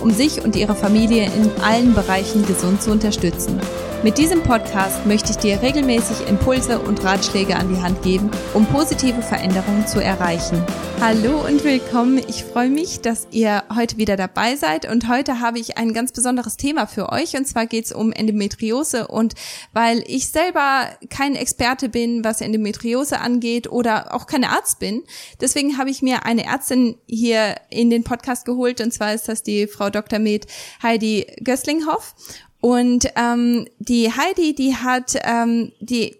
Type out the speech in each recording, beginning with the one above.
um sich und ihre Familie in allen Bereichen gesund zu unterstützen. Mit diesem Podcast möchte ich dir regelmäßig Impulse und Ratschläge an die Hand geben, um positive Veränderungen zu erreichen. Hallo und willkommen. Ich freue mich, dass ihr heute wieder dabei seid und heute habe ich ein ganz besonderes Thema für euch und zwar geht es um Endometriose und weil ich selber kein Experte bin, was Endometriose angeht oder auch kein Arzt bin, deswegen habe ich mir eine Ärztin hier in den Podcast geholt und zwar ist das die Frau Dr. Med Heidi Gösslinghoff und ähm, die Heidi, die hat ähm, die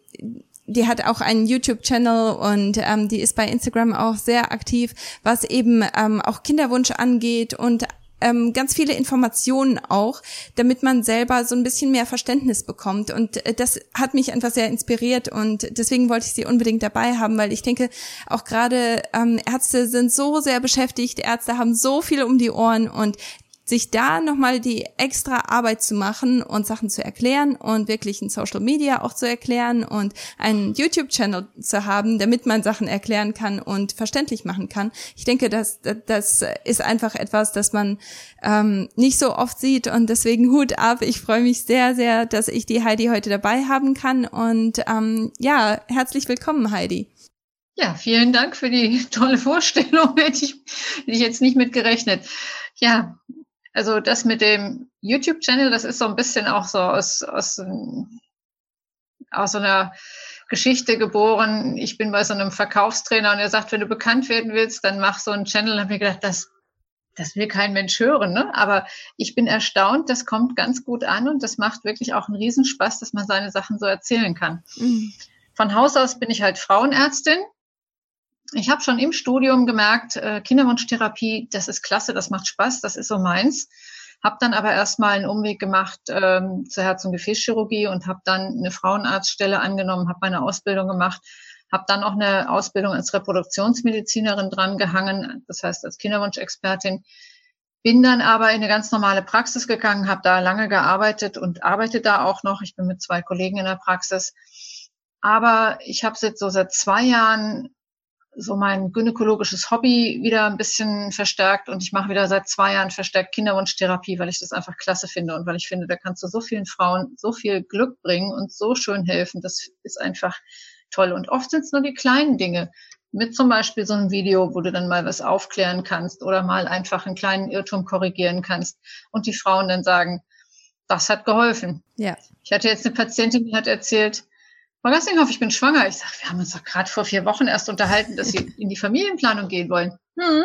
die hat auch einen YouTube-Channel und ähm, die ist bei Instagram auch sehr aktiv, was eben ähm, auch Kinderwunsch angeht und ähm, ganz viele Informationen auch, damit man selber so ein bisschen mehr Verständnis bekommt. Und äh, das hat mich einfach sehr inspiriert und deswegen wollte ich sie unbedingt dabei haben, weil ich denke, auch gerade ähm, Ärzte sind so sehr beschäftigt, Ärzte haben so viel um die Ohren und sich da nochmal die extra Arbeit zu machen und Sachen zu erklären und wirklich in Social Media auch zu erklären und einen YouTube-Channel zu haben, damit man Sachen erklären kann und verständlich machen kann. Ich denke, das, das ist einfach etwas, das man ähm, nicht so oft sieht und deswegen Hut ab. Ich freue mich sehr, sehr, dass ich die Heidi heute dabei haben kann und ähm, ja, herzlich willkommen, Heidi. Ja, vielen Dank für die tolle Vorstellung. Hätte ich, hätte ich jetzt nicht mit gerechnet. Ja, also das mit dem YouTube-Channel, das ist so ein bisschen auch so aus, aus, aus so einer Geschichte geboren. Ich bin bei so einem Verkaufstrainer und er sagt, wenn du bekannt werden willst, dann mach so einen Channel. Da habe ich gedacht, das, das will kein Mensch hören. Ne? Aber ich bin erstaunt, das kommt ganz gut an und das macht wirklich auch einen Riesenspaß, dass man seine Sachen so erzählen kann. Mhm. Von Haus aus bin ich halt Frauenärztin ich habe schon im Studium gemerkt, äh, Kinderwunschtherapie, das ist klasse, das macht Spaß, das ist so meins. Habe dann aber erstmal einen Umweg gemacht ähm, zur Herz- und Gefäßchirurgie und habe dann eine Frauenarztstelle angenommen, habe meine Ausbildung gemacht, habe dann auch eine Ausbildung als Reproduktionsmedizinerin dran gehangen, das heißt als Kinderwunschexpertin. Bin dann aber in eine ganz normale Praxis gegangen, habe da lange gearbeitet und arbeite da auch noch. Ich bin mit zwei Kollegen in der Praxis. Aber ich habe jetzt so seit zwei Jahren so mein gynäkologisches Hobby wieder ein bisschen verstärkt und ich mache wieder seit zwei Jahren verstärkt Kinderwunschtherapie, weil ich das einfach klasse finde und weil ich finde, da kannst du so vielen Frauen so viel Glück bringen und so schön helfen. Das ist einfach toll. Und oft sind es nur die kleinen Dinge. Mit zum Beispiel so einem Video, wo du dann mal was aufklären kannst oder mal einfach einen kleinen Irrtum korrigieren kannst und die Frauen dann sagen, das hat geholfen. Ja. Ich hatte jetzt eine Patientin, die hat erzählt, Frau Gassinghoff, ich bin schwanger. Ich sage, wir haben uns doch gerade vor vier Wochen erst unterhalten, dass Sie in die Familienplanung gehen wollen. Hm.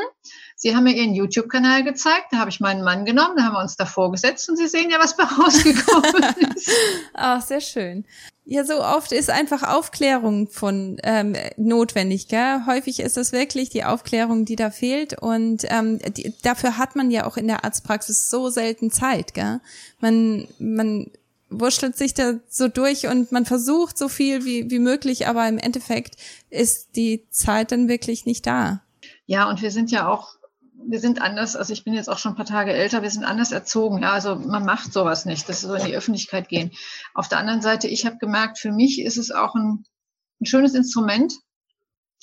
Sie haben mir Ihren YouTube-Kanal gezeigt, da habe ich meinen Mann genommen, da haben wir uns davor gesetzt und Sie sehen ja, was bei rausgekommen ist. Ach, sehr schön. Ja, so oft ist einfach Aufklärung von ähm, notwendig, gell? Häufig ist es wirklich die Aufklärung, die da fehlt und ähm, die, dafür hat man ja auch in der Arztpraxis so selten Zeit, gell? Man, man wurschtelt sich da so durch und man versucht so viel wie, wie möglich, aber im Endeffekt ist die Zeit dann wirklich nicht da. Ja, und wir sind ja auch, wir sind anders, also ich bin jetzt auch schon ein paar Tage älter, wir sind anders erzogen, ja, also man macht sowas nicht, das ist so in die Öffentlichkeit gehen. Auf der anderen Seite, ich habe gemerkt, für mich ist es auch ein, ein schönes Instrument,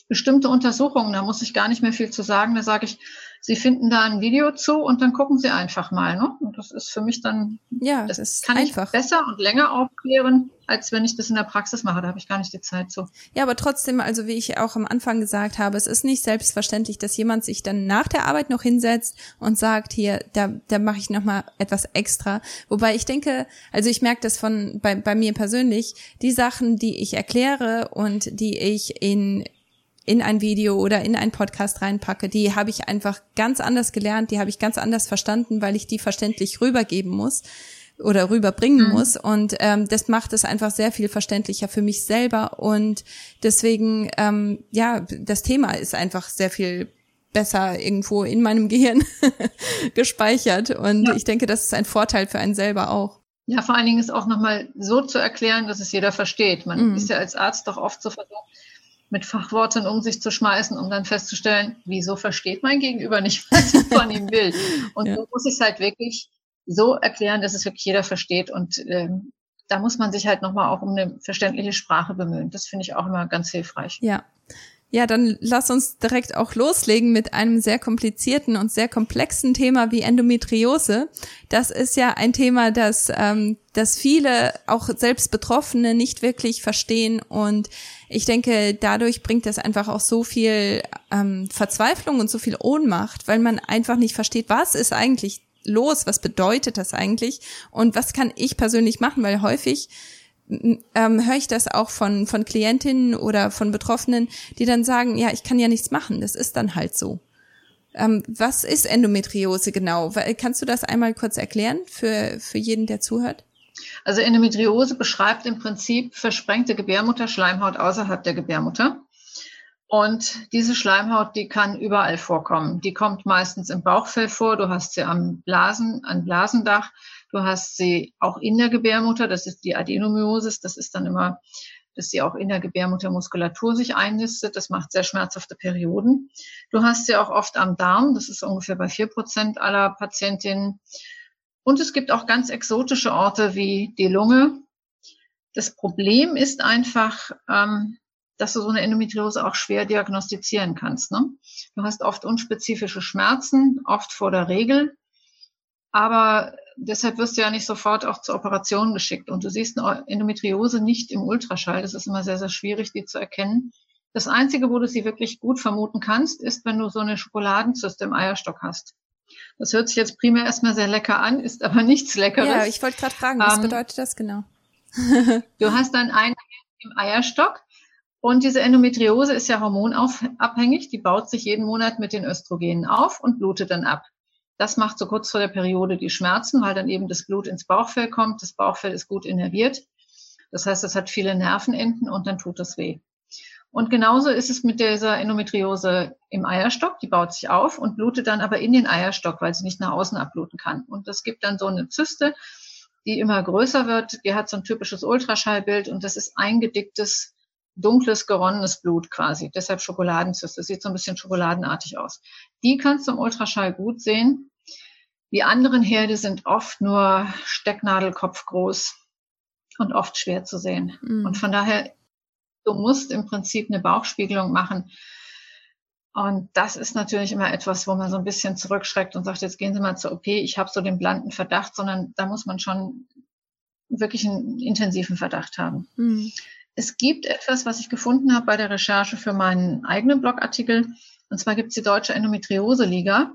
bestimmte Untersuchungen, da muss ich gar nicht mehr viel zu sagen, da sage ich, Sie finden da ein Video zu und dann gucken Sie einfach mal. Ne? Und das ist für mich dann, ja, das, das kann einfach. ich besser und länger aufklären, als wenn ich das in der Praxis mache. Da habe ich gar nicht die Zeit zu. Ja, aber trotzdem, also wie ich auch am Anfang gesagt habe, es ist nicht selbstverständlich, dass jemand sich dann nach der Arbeit noch hinsetzt und sagt, hier, da, da mache ich nochmal etwas extra. Wobei ich denke, also ich merke das von bei, bei mir persönlich, die Sachen, die ich erkläre und die ich in in ein Video oder in einen Podcast reinpacke, die habe ich einfach ganz anders gelernt, die habe ich ganz anders verstanden, weil ich die verständlich rübergeben muss oder rüberbringen mhm. muss. Und ähm, das macht es einfach sehr viel verständlicher für mich selber. Und deswegen, ähm, ja, das Thema ist einfach sehr viel besser irgendwo in meinem Gehirn gespeichert. Und ja. ich denke, das ist ein Vorteil für einen selber auch. Ja, vor allen Dingen ist auch nochmal so zu erklären, dass es jeder versteht. Man mhm. ist ja als Arzt doch oft so versucht, mit Fachworten um sich zu schmeißen, um dann festzustellen, wieso versteht mein Gegenüber nicht, was ich von ihm will. Und ja. so muss ich es halt wirklich so erklären, dass es wirklich jeder versteht. Und ähm, da muss man sich halt nochmal auch um eine verständliche Sprache bemühen. Das finde ich auch immer ganz hilfreich. Ja. Ja, dann lass uns direkt auch loslegen mit einem sehr komplizierten und sehr komplexen Thema wie Endometriose. Das ist ja ein Thema, das, ähm, das viele, auch selbst Betroffene, nicht wirklich verstehen. Und ich denke, dadurch bringt das einfach auch so viel ähm, Verzweiflung und so viel Ohnmacht, weil man einfach nicht versteht, was ist eigentlich los, was bedeutet das eigentlich und was kann ich persönlich machen, weil häufig ähm, höre ich das auch von, von Klientinnen oder von Betroffenen, die dann sagen, ja, ich kann ja nichts machen, das ist dann halt so. Ähm, was ist Endometriose genau? Kannst du das einmal kurz erklären für, für jeden, der zuhört? Also Endometriose beschreibt im Prinzip versprengte Gebärmutterschleimhaut außerhalb der Gebärmutter. Und diese Schleimhaut, die kann überall vorkommen. Die kommt meistens im Bauchfell vor. Du hast sie am Blasen, am Blasendach. Du hast sie auch in der Gebärmutter. Das ist die Adenomyosis. Das ist dann immer, dass sie auch in der Gebärmuttermuskulatur sich einnistet. Das macht sehr schmerzhafte Perioden. Du hast sie auch oft am Darm. Das ist ungefähr bei vier Prozent aller Patientinnen. Und es gibt auch ganz exotische Orte wie die Lunge. Das Problem ist einfach, ähm, dass du so eine Endometriose auch schwer diagnostizieren kannst. Ne? Du hast oft unspezifische Schmerzen, oft vor der Regel, aber deshalb wirst du ja nicht sofort auch zur Operation geschickt. Und du siehst eine Endometriose nicht im Ultraschall. Das ist immer sehr, sehr schwierig, die zu erkennen. Das Einzige, wo du sie wirklich gut vermuten kannst, ist, wenn du so eine Schokoladenzyste im Eierstock hast. Das hört sich jetzt primär erstmal sehr lecker an, ist aber nichts Leckeres. Ja, ich wollte gerade fragen, was ähm, bedeutet das genau? du hast dann einen im Eierstock und diese Endometriose ist ja hormonabhängig. Die baut sich jeden Monat mit den Östrogenen auf und blutet dann ab. Das macht so kurz vor der Periode die Schmerzen, weil dann eben das Blut ins Bauchfell kommt. Das Bauchfell ist gut innerviert. Das heißt, es hat viele Nervenenden und dann tut das weh. Und genauso ist es mit dieser Endometriose im Eierstock. Die baut sich auf und blutet dann aber in den Eierstock, weil sie nicht nach außen abbluten kann. Und das gibt dann so eine Zyste, die immer größer wird. Die hat so ein typisches Ultraschallbild und das ist eingedicktes dunkles, geronnenes Blut quasi. Deshalb Schokoladenzyste. Sieht so ein bisschen schokoladenartig aus. Die kannst du im Ultraschall gut sehen. Die anderen Herde sind oft nur Stecknadelkopf groß und oft schwer zu sehen. Mhm. Und von daher, du musst im Prinzip eine Bauchspiegelung machen. Und das ist natürlich immer etwas, wo man so ein bisschen zurückschreckt und sagt, jetzt gehen Sie mal zur OP, ich habe so den blanden Verdacht, sondern da muss man schon wirklich einen intensiven Verdacht haben. Mhm. Es gibt etwas, was ich gefunden habe bei der Recherche für meinen eigenen Blogartikel. Und zwar gibt es die Deutsche Endometriose-Liga.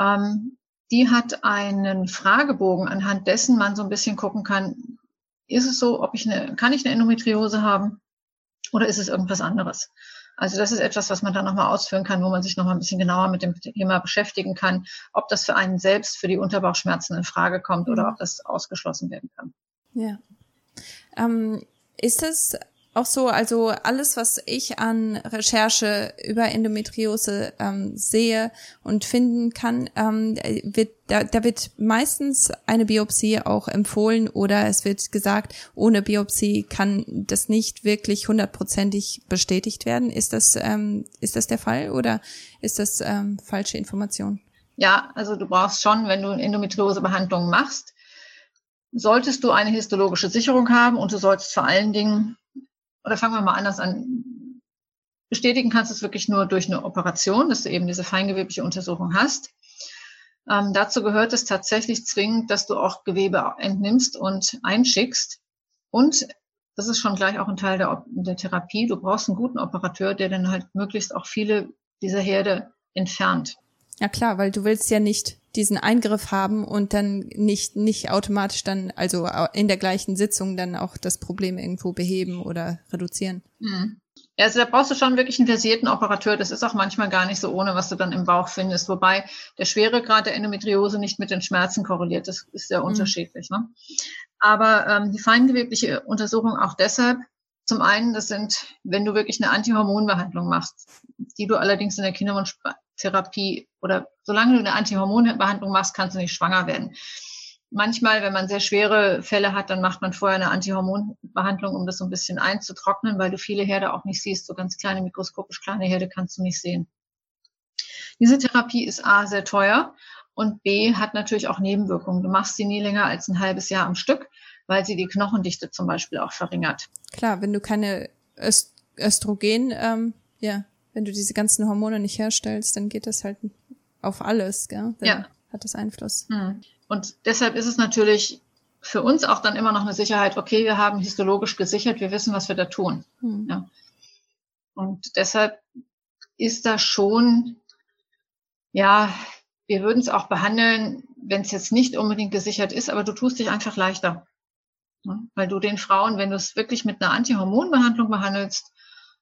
Ähm, die hat einen Fragebogen, anhand dessen man so ein bisschen gucken kann, ist es so, ob ich eine, kann ich eine Endometriose haben oder ist es irgendwas anderes? Also das ist etwas, was man dann nochmal ausführen kann, wo man sich nochmal ein bisschen genauer mit dem Thema beschäftigen kann, ob das für einen selbst für die Unterbauchschmerzen in Frage kommt oder mhm. ob das ausgeschlossen werden kann. Ja. Ähm, ist es auch so, also alles, was ich an Recherche über Endometriose ähm, sehe und finden kann, ähm, wird, da, da wird meistens eine Biopsie auch empfohlen oder es wird gesagt, ohne Biopsie kann das nicht wirklich hundertprozentig bestätigt werden. Ist das, ähm, ist das der Fall oder ist das ähm, falsche Information? Ja, also du brauchst schon, wenn du Endometriosebehandlung machst, solltest du eine histologische Sicherung haben und du solltest vor allen Dingen, oder fangen wir mal anders an, bestätigen kannst du es wirklich nur durch eine Operation, dass du eben diese feingewebliche Untersuchung hast. Ähm, dazu gehört es tatsächlich zwingend, dass du auch Gewebe entnimmst und einschickst. Und das ist schon gleich auch ein Teil der, der Therapie. Du brauchst einen guten Operateur, der dann halt möglichst auch viele dieser Herde entfernt. Ja klar, weil du willst ja nicht diesen Eingriff haben und dann nicht nicht automatisch dann also in der gleichen Sitzung dann auch das Problem irgendwo beheben oder reduzieren. Mhm. Ja, also da brauchst du schon wirklich einen versierten Operateur. Das ist auch manchmal gar nicht so ohne, was du dann im Bauch findest. Wobei der Schweregrad der Endometriose nicht mit den Schmerzen korreliert. Das ist sehr mhm. unterschiedlich. Ne? Aber ähm, die feingewebliche Untersuchung auch deshalb. Zum einen, das sind, wenn du wirklich eine Antihormonbehandlung machst, die du allerdings in der Kinderwunschtherapie oder solange du eine Antihormonbehandlung machst, kannst du nicht schwanger werden. Manchmal, wenn man sehr schwere Fälle hat, dann macht man vorher eine Antihormonbehandlung, um das so ein bisschen einzutrocknen, weil du viele Herde auch nicht siehst. So ganz kleine, mikroskopisch kleine Herde kannst du nicht sehen. Diese Therapie ist A, sehr teuer und B, hat natürlich auch Nebenwirkungen. Du machst sie nie länger als ein halbes Jahr am Stück, weil sie die Knochendichte zum Beispiel auch verringert. Klar, wenn du keine Öst Östrogen, ähm, ja, wenn du diese ganzen Hormone nicht herstellst, dann geht das halt auf alles, gell? Dann ja. hat das Einfluss. Hm. Und deshalb ist es natürlich für uns auch dann immer noch eine Sicherheit, okay, wir haben histologisch gesichert, wir wissen, was wir da tun. Hm. Ja. Und deshalb ist da schon, ja, wir würden es auch behandeln, wenn es jetzt nicht unbedingt gesichert ist, aber du tust dich einfach leichter. Weil du den Frauen, wenn du es wirklich mit einer Antihormonbehandlung behandelst,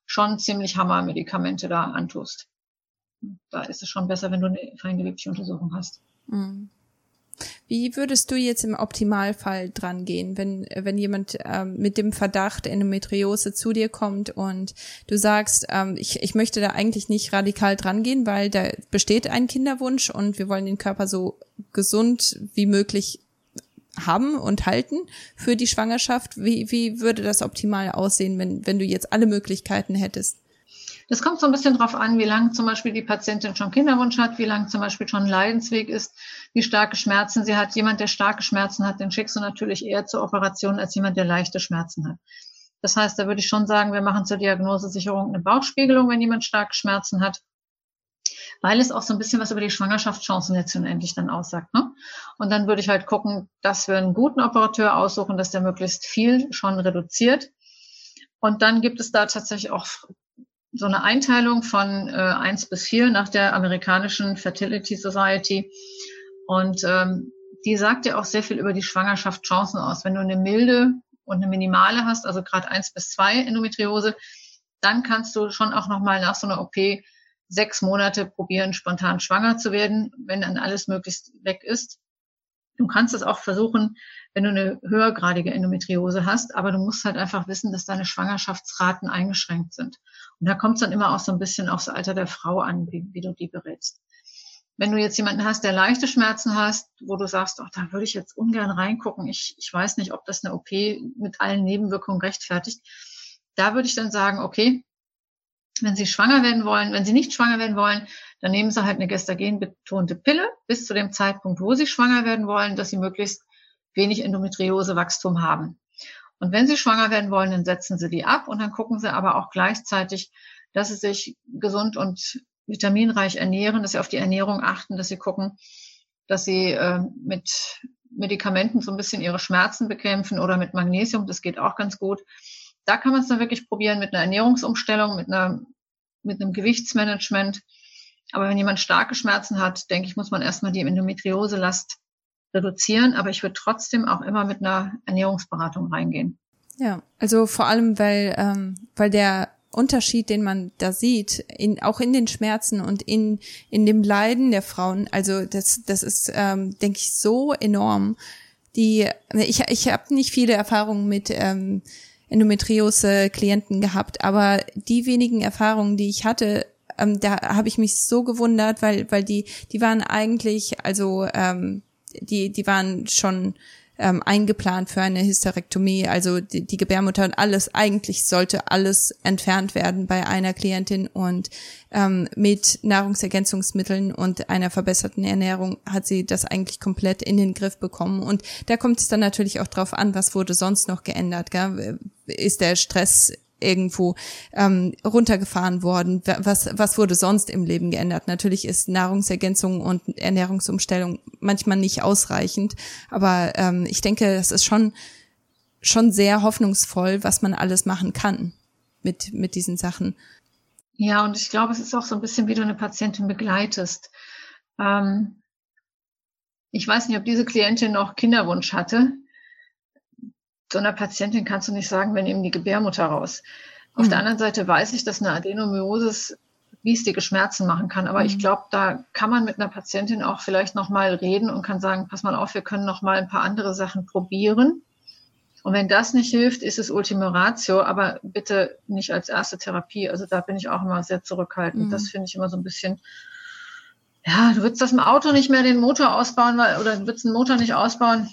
schon ziemlich Hammermedikamente da antust. Da ist es schon besser, wenn du eine feingewebliche Untersuchung hast. Mhm. Wie würdest du jetzt im Optimalfall dran gehen, wenn, wenn jemand ähm, mit dem Verdacht Endometriose zu dir kommt und du sagst, ähm, ich, ich möchte da eigentlich nicht radikal dran gehen, weil da besteht ein Kinderwunsch und wir wollen den Körper so gesund wie möglich haben und halten für die Schwangerschaft. Wie, wie würde das optimal aussehen, wenn, wenn du jetzt alle Möglichkeiten hättest? Das kommt so ein bisschen drauf an, wie lange zum Beispiel die Patientin schon Kinderwunsch hat, wie lange zum Beispiel schon ein Leidensweg ist, wie starke Schmerzen sie hat. Jemand, der starke Schmerzen hat, den schickst du natürlich eher zur Operation als jemand, der leichte Schmerzen hat. Das heißt, da würde ich schon sagen, wir machen zur Diagnosesicherung eine Bauchspiegelung, wenn jemand starke Schmerzen hat weil es auch so ein bisschen was über die Schwangerschaftschancen letztendlich dann aussagt. Ne? Und dann würde ich halt gucken, dass wir einen guten Operateur aussuchen, dass der möglichst viel schon reduziert. Und dann gibt es da tatsächlich auch so eine Einteilung von äh, 1 bis 4 nach der amerikanischen Fertility Society. Und ähm, die sagt ja auch sehr viel über die Schwangerschaftschancen aus. Wenn du eine milde und eine minimale hast, also gerade 1 bis 2 Endometriose, dann kannst du schon auch nochmal nach so einer OP sechs Monate probieren, spontan schwanger zu werden, wenn dann alles möglichst weg ist. Du kannst es auch versuchen, wenn du eine höhergradige Endometriose hast, aber du musst halt einfach wissen, dass deine Schwangerschaftsraten eingeschränkt sind. Und da kommt es dann immer auch so ein bisschen aufs Alter der Frau an, wie, wie du die berätst. Wenn du jetzt jemanden hast, der leichte Schmerzen hast, wo du sagst, oh, da würde ich jetzt ungern reingucken, ich, ich weiß nicht, ob das eine OP mit allen Nebenwirkungen rechtfertigt, da würde ich dann sagen, okay, wenn Sie schwanger werden wollen, wenn Sie nicht schwanger werden wollen, dann nehmen Sie halt eine gestagenbetonte Pille bis zu dem Zeitpunkt, wo Sie schwanger werden wollen, dass Sie möglichst wenig Endometriosewachstum haben. Und wenn Sie schwanger werden wollen, dann setzen Sie die ab und dann gucken Sie aber auch gleichzeitig, dass Sie sich gesund und vitaminreich ernähren, dass Sie auf die Ernährung achten, dass Sie gucken, dass Sie äh, mit Medikamenten so ein bisschen Ihre Schmerzen bekämpfen oder mit Magnesium, das geht auch ganz gut da kann man es dann wirklich probieren mit einer Ernährungsumstellung, mit einer, mit einem Gewichtsmanagement. Aber wenn jemand starke Schmerzen hat, denke ich, muss man erstmal die Endometriose-Last reduzieren. Aber ich würde trotzdem auch immer mit einer Ernährungsberatung reingehen. Ja, also vor allem, weil, ähm, weil der Unterschied, den man da sieht, in, auch in den Schmerzen und in, in dem Leiden der Frauen, also das, das ist, ähm, denke ich, so enorm. Die, ich, ich habe nicht viele Erfahrungen mit ähm, Endometriose-Klienten gehabt, aber die wenigen Erfahrungen, die ich hatte, ähm, da habe ich mich so gewundert, weil weil die die waren eigentlich also ähm, die die waren schon ähm, eingeplant für eine Hysterektomie, also die, die Gebärmutter und alles, eigentlich sollte alles entfernt werden bei einer Klientin und ähm, mit Nahrungsergänzungsmitteln und einer verbesserten Ernährung hat sie das eigentlich komplett in den Griff bekommen. Und da kommt es dann natürlich auch drauf an, was wurde sonst noch geändert. Gell? Ist der Stress irgendwo ähm, runtergefahren worden? Was, was wurde sonst im Leben geändert? Natürlich ist Nahrungsergänzung und Ernährungsumstellung manchmal nicht ausreichend, aber ähm, ich denke, das ist schon, schon sehr hoffnungsvoll, was man alles machen kann mit, mit diesen Sachen. Ja, und ich glaube, es ist auch so ein bisschen, wie du eine Patientin begleitest. Ähm, ich weiß nicht, ob diese Klientin noch Kinderwunsch hatte so einer Patientin kannst du nicht sagen, wir nehmen die Gebärmutter raus. Auf mhm. der anderen Seite weiß ich, dass eine Adenomyosis riesige Schmerzen machen kann. Aber mhm. ich glaube, da kann man mit einer Patientin auch vielleicht nochmal reden und kann sagen, pass mal auf, wir können nochmal ein paar andere Sachen probieren. Und wenn das nicht hilft, ist es Ultima Ratio, aber bitte nicht als erste Therapie. Also da bin ich auch immer sehr zurückhaltend. Mhm. Das finde ich immer so ein bisschen, ja, du würdest das im Auto nicht mehr den Motor ausbauen, weil, oder du würdest den Motor nicht ausbauen,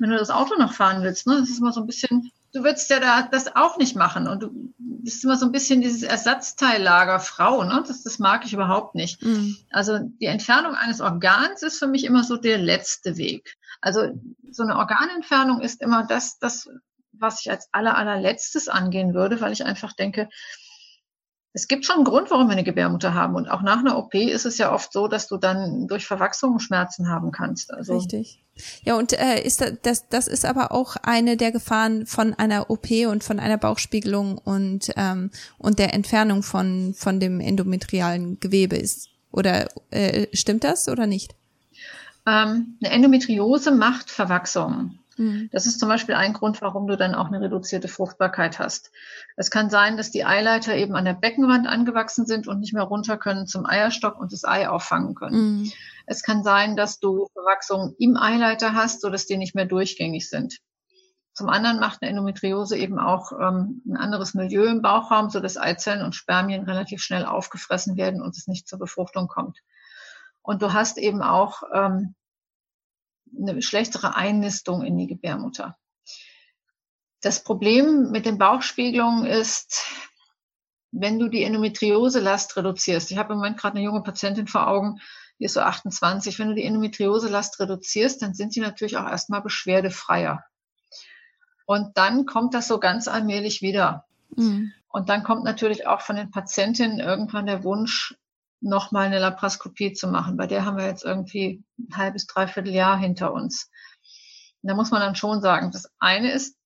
wenn du das Auto noch fahren willst, ne, das ist immer so ein bisschen, du würdest ja da das auch nicht machen und du bist immer so ein bisschen dieses Ersatzteillager Frau, ne, das, das mag ich überhaupt nicht. Mhm. Also die Entfernung eines Organs ist für mich immer so der letzte Weg. Also so eine Organentfernung ist immer das, das, was ich als aller, allerletztes angehen würde, weil ich einfach denke, es gibt schon einen Grund, warum wir eine Gebärmutter haben. Und auch nach einer OP ist es ja oft so, dass du dann durch Verwachsung Schmerzen haben kannst. Also Richtig. Ja, und äh, ist das, das ist aber auch eine der Gefahren von einer OP und von einer Bauchspiegelung und, ähm, und der Entfernung von, von dem endometrialen Gewebe ist. Oder äh, stimmt das oder nicht? Ähm, eine Endometriose macht Verwachsung. Mhm. Das ist zum Beispiel ein Grund, warum du dann auch eine reduzierte Fruchtbarkeit hast. Es kann sein, dass die Eileiter eben an der Beckenwand angewachsen sind und nicht mehr runter können zum Eierstock und das Ei auffangen können. Mhm. Es kann sein, dass du Verwachsungen im Eileiter hast, sodass die nicht mehr durchgängig sind. Zum anderen macht eine Endometriose eben auch ähm, ein anderes Milieu im Bauchraum, sodass Eizellen und Spermien relativ schnell aufgefressen werden und es nicht zur Befruchtung kommt. Und du hast eben auch ähm, eine schlechtere Einnistung in die Gebärmutter. Das Problem mit den Bauchspiegelungen ist, wenn du die Endometriose-Last reduzierst. Ich habe im Moment gerade eine junge Patientin vor Augen, die ist so 28. Wenn du die Endometriose-Last reduzierst, dann sind die natürlich auch erstmal beschwerdefreier. Und dann kommt das so ganz allmählich wieder. Mhm. Und dann kommt natürlich auch von den Patientinnen irgendwann der Wunsch, nochmal eine Laparoskopie zu machen. Bei der haben wir jetzt irgendwie ein halbes, dreiviertel Jahr hinter uns. Und da muss man dann schon sagen, das eine ist,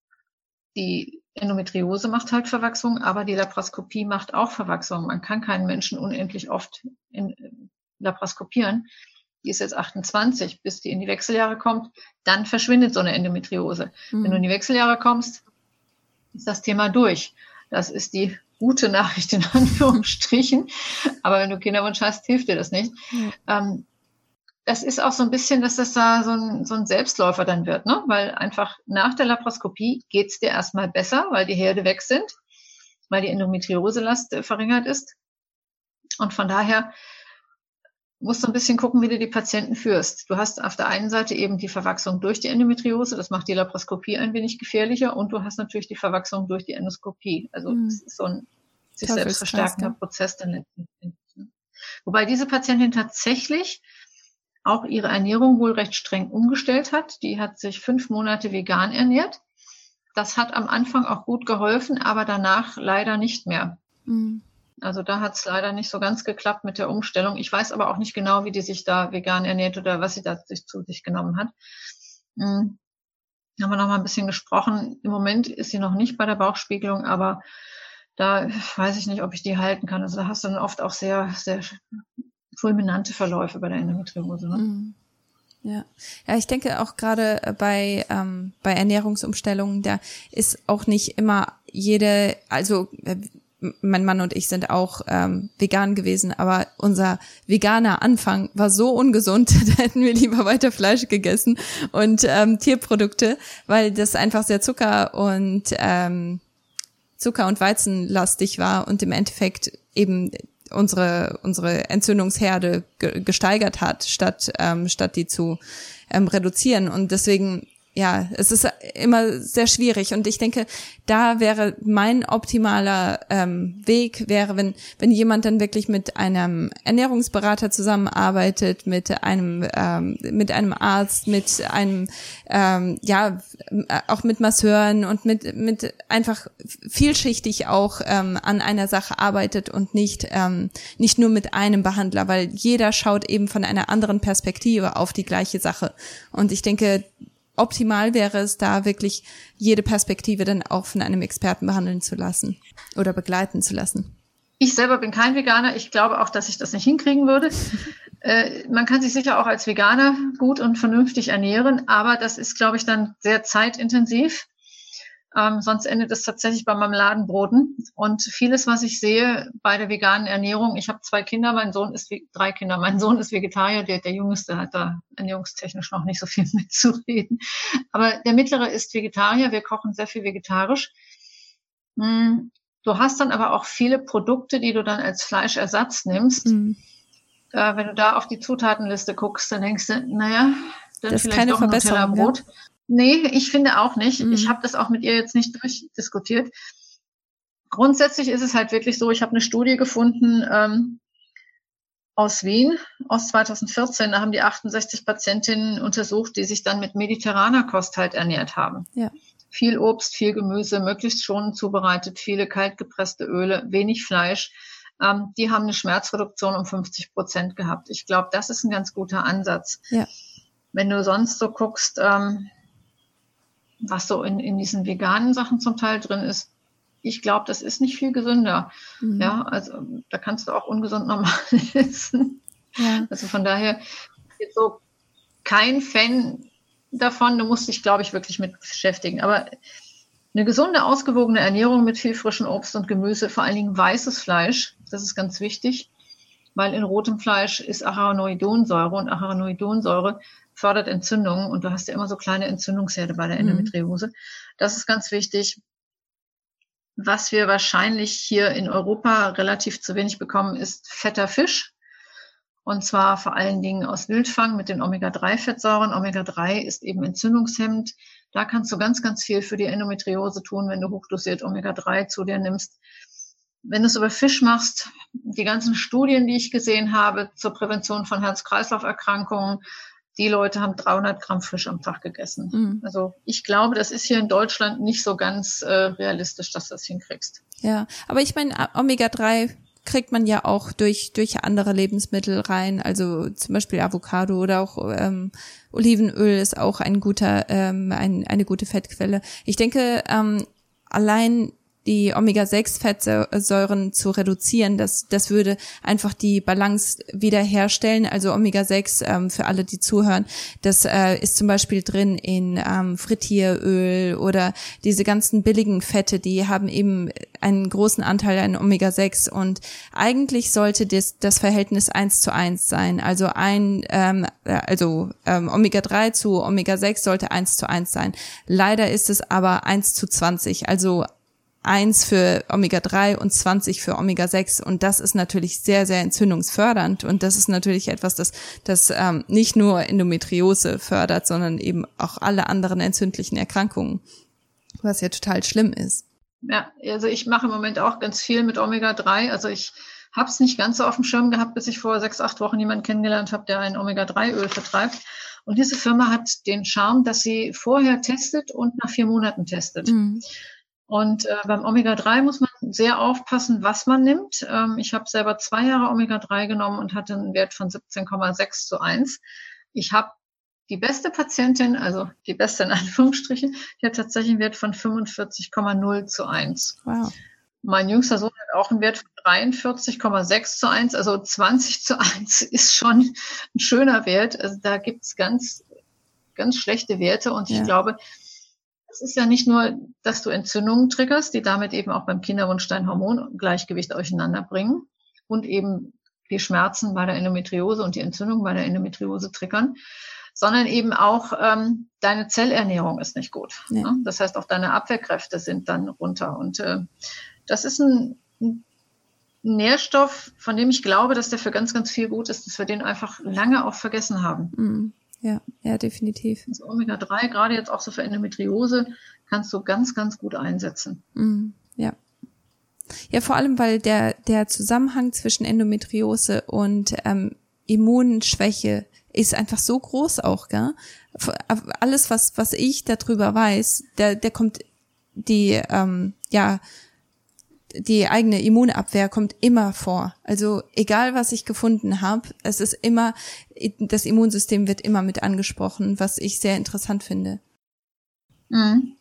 die Endometriose macht halt Verwachsung, aber die Laparoskopie macht auch Verwachsung. Man kann keinen Menschen unendlich oft in, laparoskopieren. Die ist jetzt 28, bis die in die Wechseljahre kommt, dann verschwindet so eine Endometriose. Mhm. Wenn du in die Wechseljahre kommst, ist das Thema durch. Das ist die gute Nachricht in Anführungsstrichen. Aber wenn du Kinderwunsch hast, hilft dir das nicht. Mhm. Ähm, das ist auch so ein bisschen, dass das da so ein, so ein Selbstläufer dann wird, ne? Weil einfach nach der Laparoskopie geht's dir erstmal besser, weil die Herde weg sind, weil die Endometriose-Last äh, verringert ist. Und von daher musst du ein bisschen gucken, wie du die Patienten führst. Du hast auf der einen Seite eben die Verwachsung durch die Endometriose, das macht die Laparoskopie ein wenig gefährlicher und du hast natürlich die Verwachsung durch die Endoskopie. Also mhm. das ist so ein sich selbst verstärkender Prozess dann letztendlich. Ne? Wobei diese Patientin tatsächlich auch ihre Ernährung wohl recht streng umgestellt hat. Die hat sich fünf Monate vegan ernährt. Das hat am Anfang auch gut geholfen, aber danach leider nicht mehr. Mhm. Also da hat es leider nicht so ganz geklappt mit der Umstellung. Ich weiß aber auch nicht genau, wie die sich da vegan ernährt oder was sie da sich zu sich genommen hat. Mhm. Haben wir noch mal ein bisschen gesprochen. Im Moment ist sie noch nicht bei der Bauchspiegelung, aber da weiß ich nicht, ob ich die halten kann. Also da hast du dann oft auch sehr, sehr fulminante Verläufe bei der Endometriose. Ne? Mhm. Ja, ja, ich denke auch gerade bei ähm, bei Ernährungsumstellungen, da ist auch nicht immer jede, also äh, mein Mann und ich sind auch ähm, vegan gewesen, aber unser veganer Anfang war so ungesund, da hätten wir lieber weiter Fleisch gegessen und ähm, Tierprodukte, weil das einfach sehr Zucker und ähm, Zucker und Weizenlastig war und im Endeffekt eben unsere unsere Entzündungsherde ge gesteigert hat, statt ähm, statt die zu ähm, reduzieren. Und deswegen ja, es ist immer sehr schwierig und ich denke, da wäre mein optimaler ähm, Weg wäre, wenn wenn jemand dann wirklich mit einem Ernährungsberater zusammenarbeitet, mit einem ähm, mit einem Arzt, mit einem ähm, ja auch mit Masseuren und mit mit einfach vielschichtig auch ähm, an einer Sache arbeitet und nicht ähm, nicht nur mit einem Behandler, weil jeder schaut eben von einer anderen Perspektive auf die gleiche Sache. Und ich denke optimal wäre es da wirklich jede Perspektive dann auch von einem Experten behandeln zu lassen oder begleiten zu lassen. Ich selber bin kein Veganer. Ich glaube auch, dass ich das nicht hinkriegen würde. äh, man kann sich sicher auch als Veganer gut und vernünftig ernähren, aber das ist, glaube ich, dann sehr zeitintensiv. Ähm, sonst endet es tatsächlich bei Marmeladenbroten. Und vieles, was ich sehe bei der veganen Ernährung, ich habe zwei Kinder, mein Sohn ist drei Kinder, mein Sohn ist Vegetarier, der, der Jüngste hat da ernährungstechnisch noch nicht so viel mitzureden. Aber der Mittlere ist Vegetarier, wir kochen sehr viel vegetarisch. Hm, du hast dann aber auch viele Produkte, die du dann als Fleischersatz nimmst. Mhm. Äh, wenn du da auf die Zutatenliste guckst, dann denkst du, naja, dann das vielleicht doch ein Nutella-Brot. Ja. Nee, ich finde auch nicht. Mhm. Ich habe das auch mit ihr jetzt nicht durchdiskutiert. Grundsätzlich ist es halt wirklich so, ich habe eine Studie gefunden ähm, aus Wien aus 2014. Da haben die 68 Patientinnen untersucht, die sich dann mit mediterraner Kost halt ernährt haben. Ja. Viel Obst, viel Gemüse, möglichst schonend zubereitet, viele kaltgepresste Öle, wenig Fleisch. Ähm, die haben eine Schmerzreduktion um 50 Prozent gehabt. Ich glaube, das ist ein ganz guter Ansatz. Ja. Wenn du sonst so guckst, ähm, was so in, in diesen veganen Sachen zum Teil drin ist, ich glaube, das ist nicht viel gesünder. Mhm. Ja, also da kannst du auch ungesund normal essen. Ja. Also von daher jetzt so kein Fan davon. Du musst dich, glaube ich, wirklich mit beschäftigen. Aber eine gesunde, ausgewogene Ernährung mit viel frischen Obst und Gemüse, vor allen Dingen weißes Fleisch, das ist ganz wichtig, weil in rotem Fleisch ist Arachidonsäure und Arachidonsäure fördert Entzündungen und du hast ja immer so kleine Entzündungsherde bei der mhm. Endometriose. Mhm. Das ist ganz wichtig. Was wir wahrscheinlich hier in Europa relativ zu wenig bekommen, ist fetter Fisch. Und zwar vor allen Dingen aus Wildfang mit den Omega-3-Fettsäuren. Omega-3 ist eben entzündungshemmend. Da kannst du ganz, ganz viel für die Endometriose tun, wenn du hochdosiert Omega-3 zu dir nimmst. Wenn du es über Fisch machst, die ganzen Studien, die ich gesehen habe zur Prävention von Herz-Kreislauf-Erkrankungen, die Leute haben 300 Gramm Fisch am Tag gegessen. Mhm. Also ich glaube, das ist hier in Deutschland nicht so ganz äh, realistisch, dass du das hinkriegst. Ja, aber ich meine, Omega-3 kriegt man ja auch durch durch andere Lebensmittel rein, also zum Beispiel Avocado oder auch ähm, Olivenöl ist auch ein guter ähm, ein, eine gute Fettquelle. Ich denke ähm, allein die Omega-6-Fettsäuren zu reduzieren. Das, das würde einfach die Balance wiederherstellen. Also Omega-6, ähm, für alle, die zuhören, das äh, ist zum Beispiel drin in ähm, Frittieröl oder diese ganzen billigen Fette, die haben eben einen großen Anteil an Omega-6 und eigentlich sollte das, das Verhältnis eins zu eins sein. Also ein, ähm, also ähm, Omega-3 zu Omega-6 sollte eins zu eins sein. Leider ist es aber eins zu 20. Also 1 für Omega-3 und 20 für Omega-6. Und das ist natürlich sehr, sehr entzündungsfördernd. Und das ist natürlich etwas, das, das ähm, nicht nur Endometriose fördert, sondern eben auch alle anderen entzündlichen Erkrankungen, was ja total schlimm ist. Ja, also ich mache im Moment auch ganz viel mit Omega-3. Also ich habe es nicht ganz so auf dem Schirm gehabt, bis ich vor sechs, acht Wochen jemanden kennengelernt habe, der ein Omega-3-Öl vertreibt. Und diese Firma hat den Charme, dass sie vorher testet und nach vier Monaten testet. Mhm. Und äh, beim Omega-3 muss man sehr aufpassen, was man nimmt. Ähm, ich habe selber zwei Jahre Omega-3 genommen und hatte einen Wert von 17,6 zu 1. Ich habe die beste Patientin, also die beste in Anführungsstrichen, die hat tatsächlich einen Wert von 45,0 zu 1. Wow. Mein jüngster Sohn hat auch einen Wert von 43,6 zu 1, also 20 zu 1 ist schon ein schöner Wert. Also da gibt's ganz, ganz schlechte Werte und ich glaube, es ist ja nicht nur, dass du Entzündungen triggerst, die damit eben auch beim Kinderwunsch dein Hormongleichgewicht durcheinander bringen und eben die Schmerzen bei der Endometriose und die Entzündung bei der Endometriose triggern, sondern eben auch ähm, deine Zellernährung ist nicht gut. Ja. Ne? Das heißt, auch deine Abwehrkräfte sind dann runter. Und äh, das ist ein, ein Nährstoff, von dem ich glaube, dass der für ganz, ganz viel gut ist, dass wir den einfach lange auch vergessen haben. Mhm. Ja, ja, definitiv. Das Omega-3, gerade jetzt auch so für Endometriose, kannst du ganz, ganz gut einsetzen. Mm, ja. Ja, vor allem, weil der, der Zusammenhang zwischen Endometriose und ähm, Immunschwäche ist einfach so groß auch, gell? Alles, was, was ich darüber weiß, der, der kommt die, ähm, ja, die eigene Immunabwehr kommt immer vor. Also egal, was ich gefunden habe, es ist immer, das Immunsystem wird immer mit angesprochen, was ich sehr interessant finde. Mhm.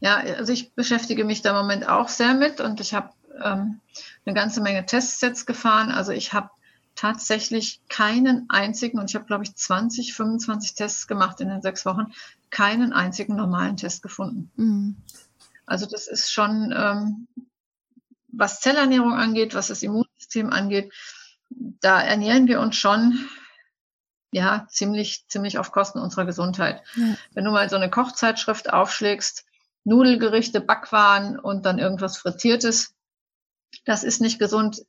Ja, also ich beschäftige mich da im Moment auch sehr mit und ich habe ähm, eine ganze Menge Tests jetzt gefahren. Also ich habe tatsächlich keinen einzigen, und ich habe, glaube ich, 20, 25 Tests gemacht in den sechs Wochen, keinen einzigen normalen Test gefunden. Mhm. Also das ist schon, ähm, was Zellernährung angeht, was das Immunsystem angeht, da ernähren wir uns schon ja ziemlich ziemlich auf Kosten unserer Gesundheit. Ja. Wenn du mal so eine Kochzeitschrift aufschlägst, Nudelgerichte, Backwaren und dann irgendwas frittiertes, das ist nicht gesund.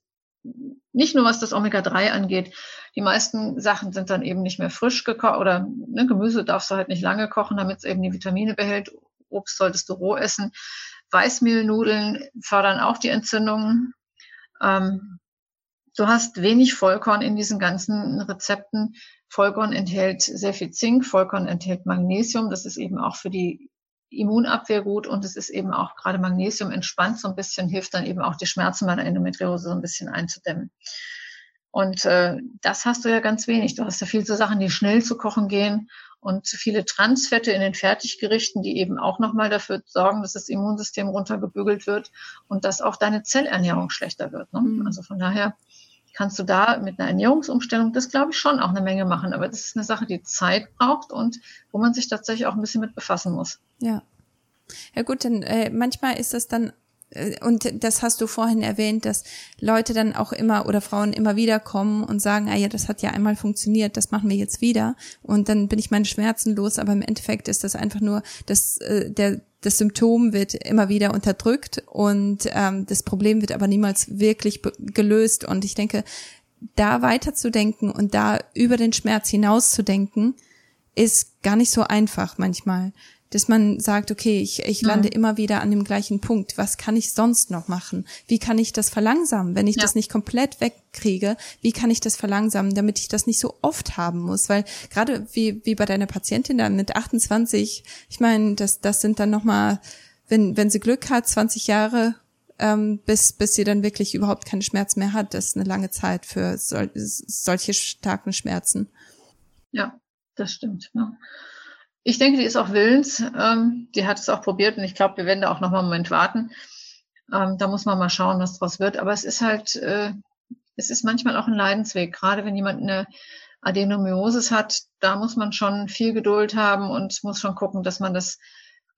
Nicht nur was das Omega-3 angeht. Die meisten Sachen sind dann eben nicht mehr frisch gekocht oder ne, Gemüse darfst du halt nicht lange kochen, damit es eben die Vitamine behält. Obst solltest du roh essen. Weißmehlnudeln fördern auch die Entzündungen. Ähm, du hast wenig Vollkorn in diesen ganzen Rezepten. Vollkorn enthält sehr viel Zink, Vollkorn enthält Magnesium. Das ist eben auch für die Immunabwehr gut und es ist eben auch gerade Magnesium entspannt so ein bisschen, hilft dann eben auch die Schmerzen bei der Endometriose so ein bisschen einzudämmen. Und äh, das hast du ja ganz wenig. Du hast ja viel so Sachen, die schnell zu kochen gehen und viele Transfette in den Fertiggerichten, die eben auch nochmal dafür sorgen, dass das Immunsystem runtergebügelt wird und dass auch deine Zellernährung schlechter wird. Ne? Mhm. Also von daher kannst du da mit einer Ernährungsumstellung, das glaube ich schon auch eine Menge machen. Aber das ist eine Sache, die Zeit braucht und wo man sich tatsächlich auch ein bisschen mit befassen muss. Ja. Ja gut, denn äh, manchmal ist es dann und das hast du vorhin erwähnt, dass Leute dann auch immer oder Frauen immer wieder kommen und sagen, ah ja, das hat ja einmal funktioniert, das machen wir jetzt wieder. Und dann bin ich meine Schmerzen los, aber im Endeffekt ist das einfach nur, dass äh, der das Symptom wird immer wieder unterdrückt und ähm, das Problem wird aber niemals wirklich gelöst. Und ich denke, da weiterzudenken und da über den Schmerz hinauszudenken, ist gar nicht so einfach manchmal dass man sagt, okay, ich, ich lande mhm. immer wieder an dem gleichen Punkt. Was kann ich sonst noch machen? Wie kann ich das verlangsamen? Wenn ich ja. das nicht komplett wegkriege, wie kann ich das verlangsamen, damit ich das nicht so oft haben muss? Weil gerade wie, wie bei deiner Patientin da mit 28, ich meine, das, das sind dann nochmal, wenn, wenn sie Glück hat, 20 Jahre, ähm, bis, bis sie dann wirklich überhaupt keinen Schmerz mehr hat. Das ist eine lange Zeit für sol solche starken Schmerzen. Ja, das stimmt. Ja. Ich denke, die ist auch willens. Ähm, die hat es auch probiert und ich glaube, wir werden da auch noch mal einen Moment warten. Ähm, da muss man mal schauen, was draus wird. Aber es ist halt, äh, es ist manchmal auch ein Leidensweg. Gerade wenn jemand eine Adenomyosis hat, da muss man schon viel Geduld haben und muss schon gucken, dass man das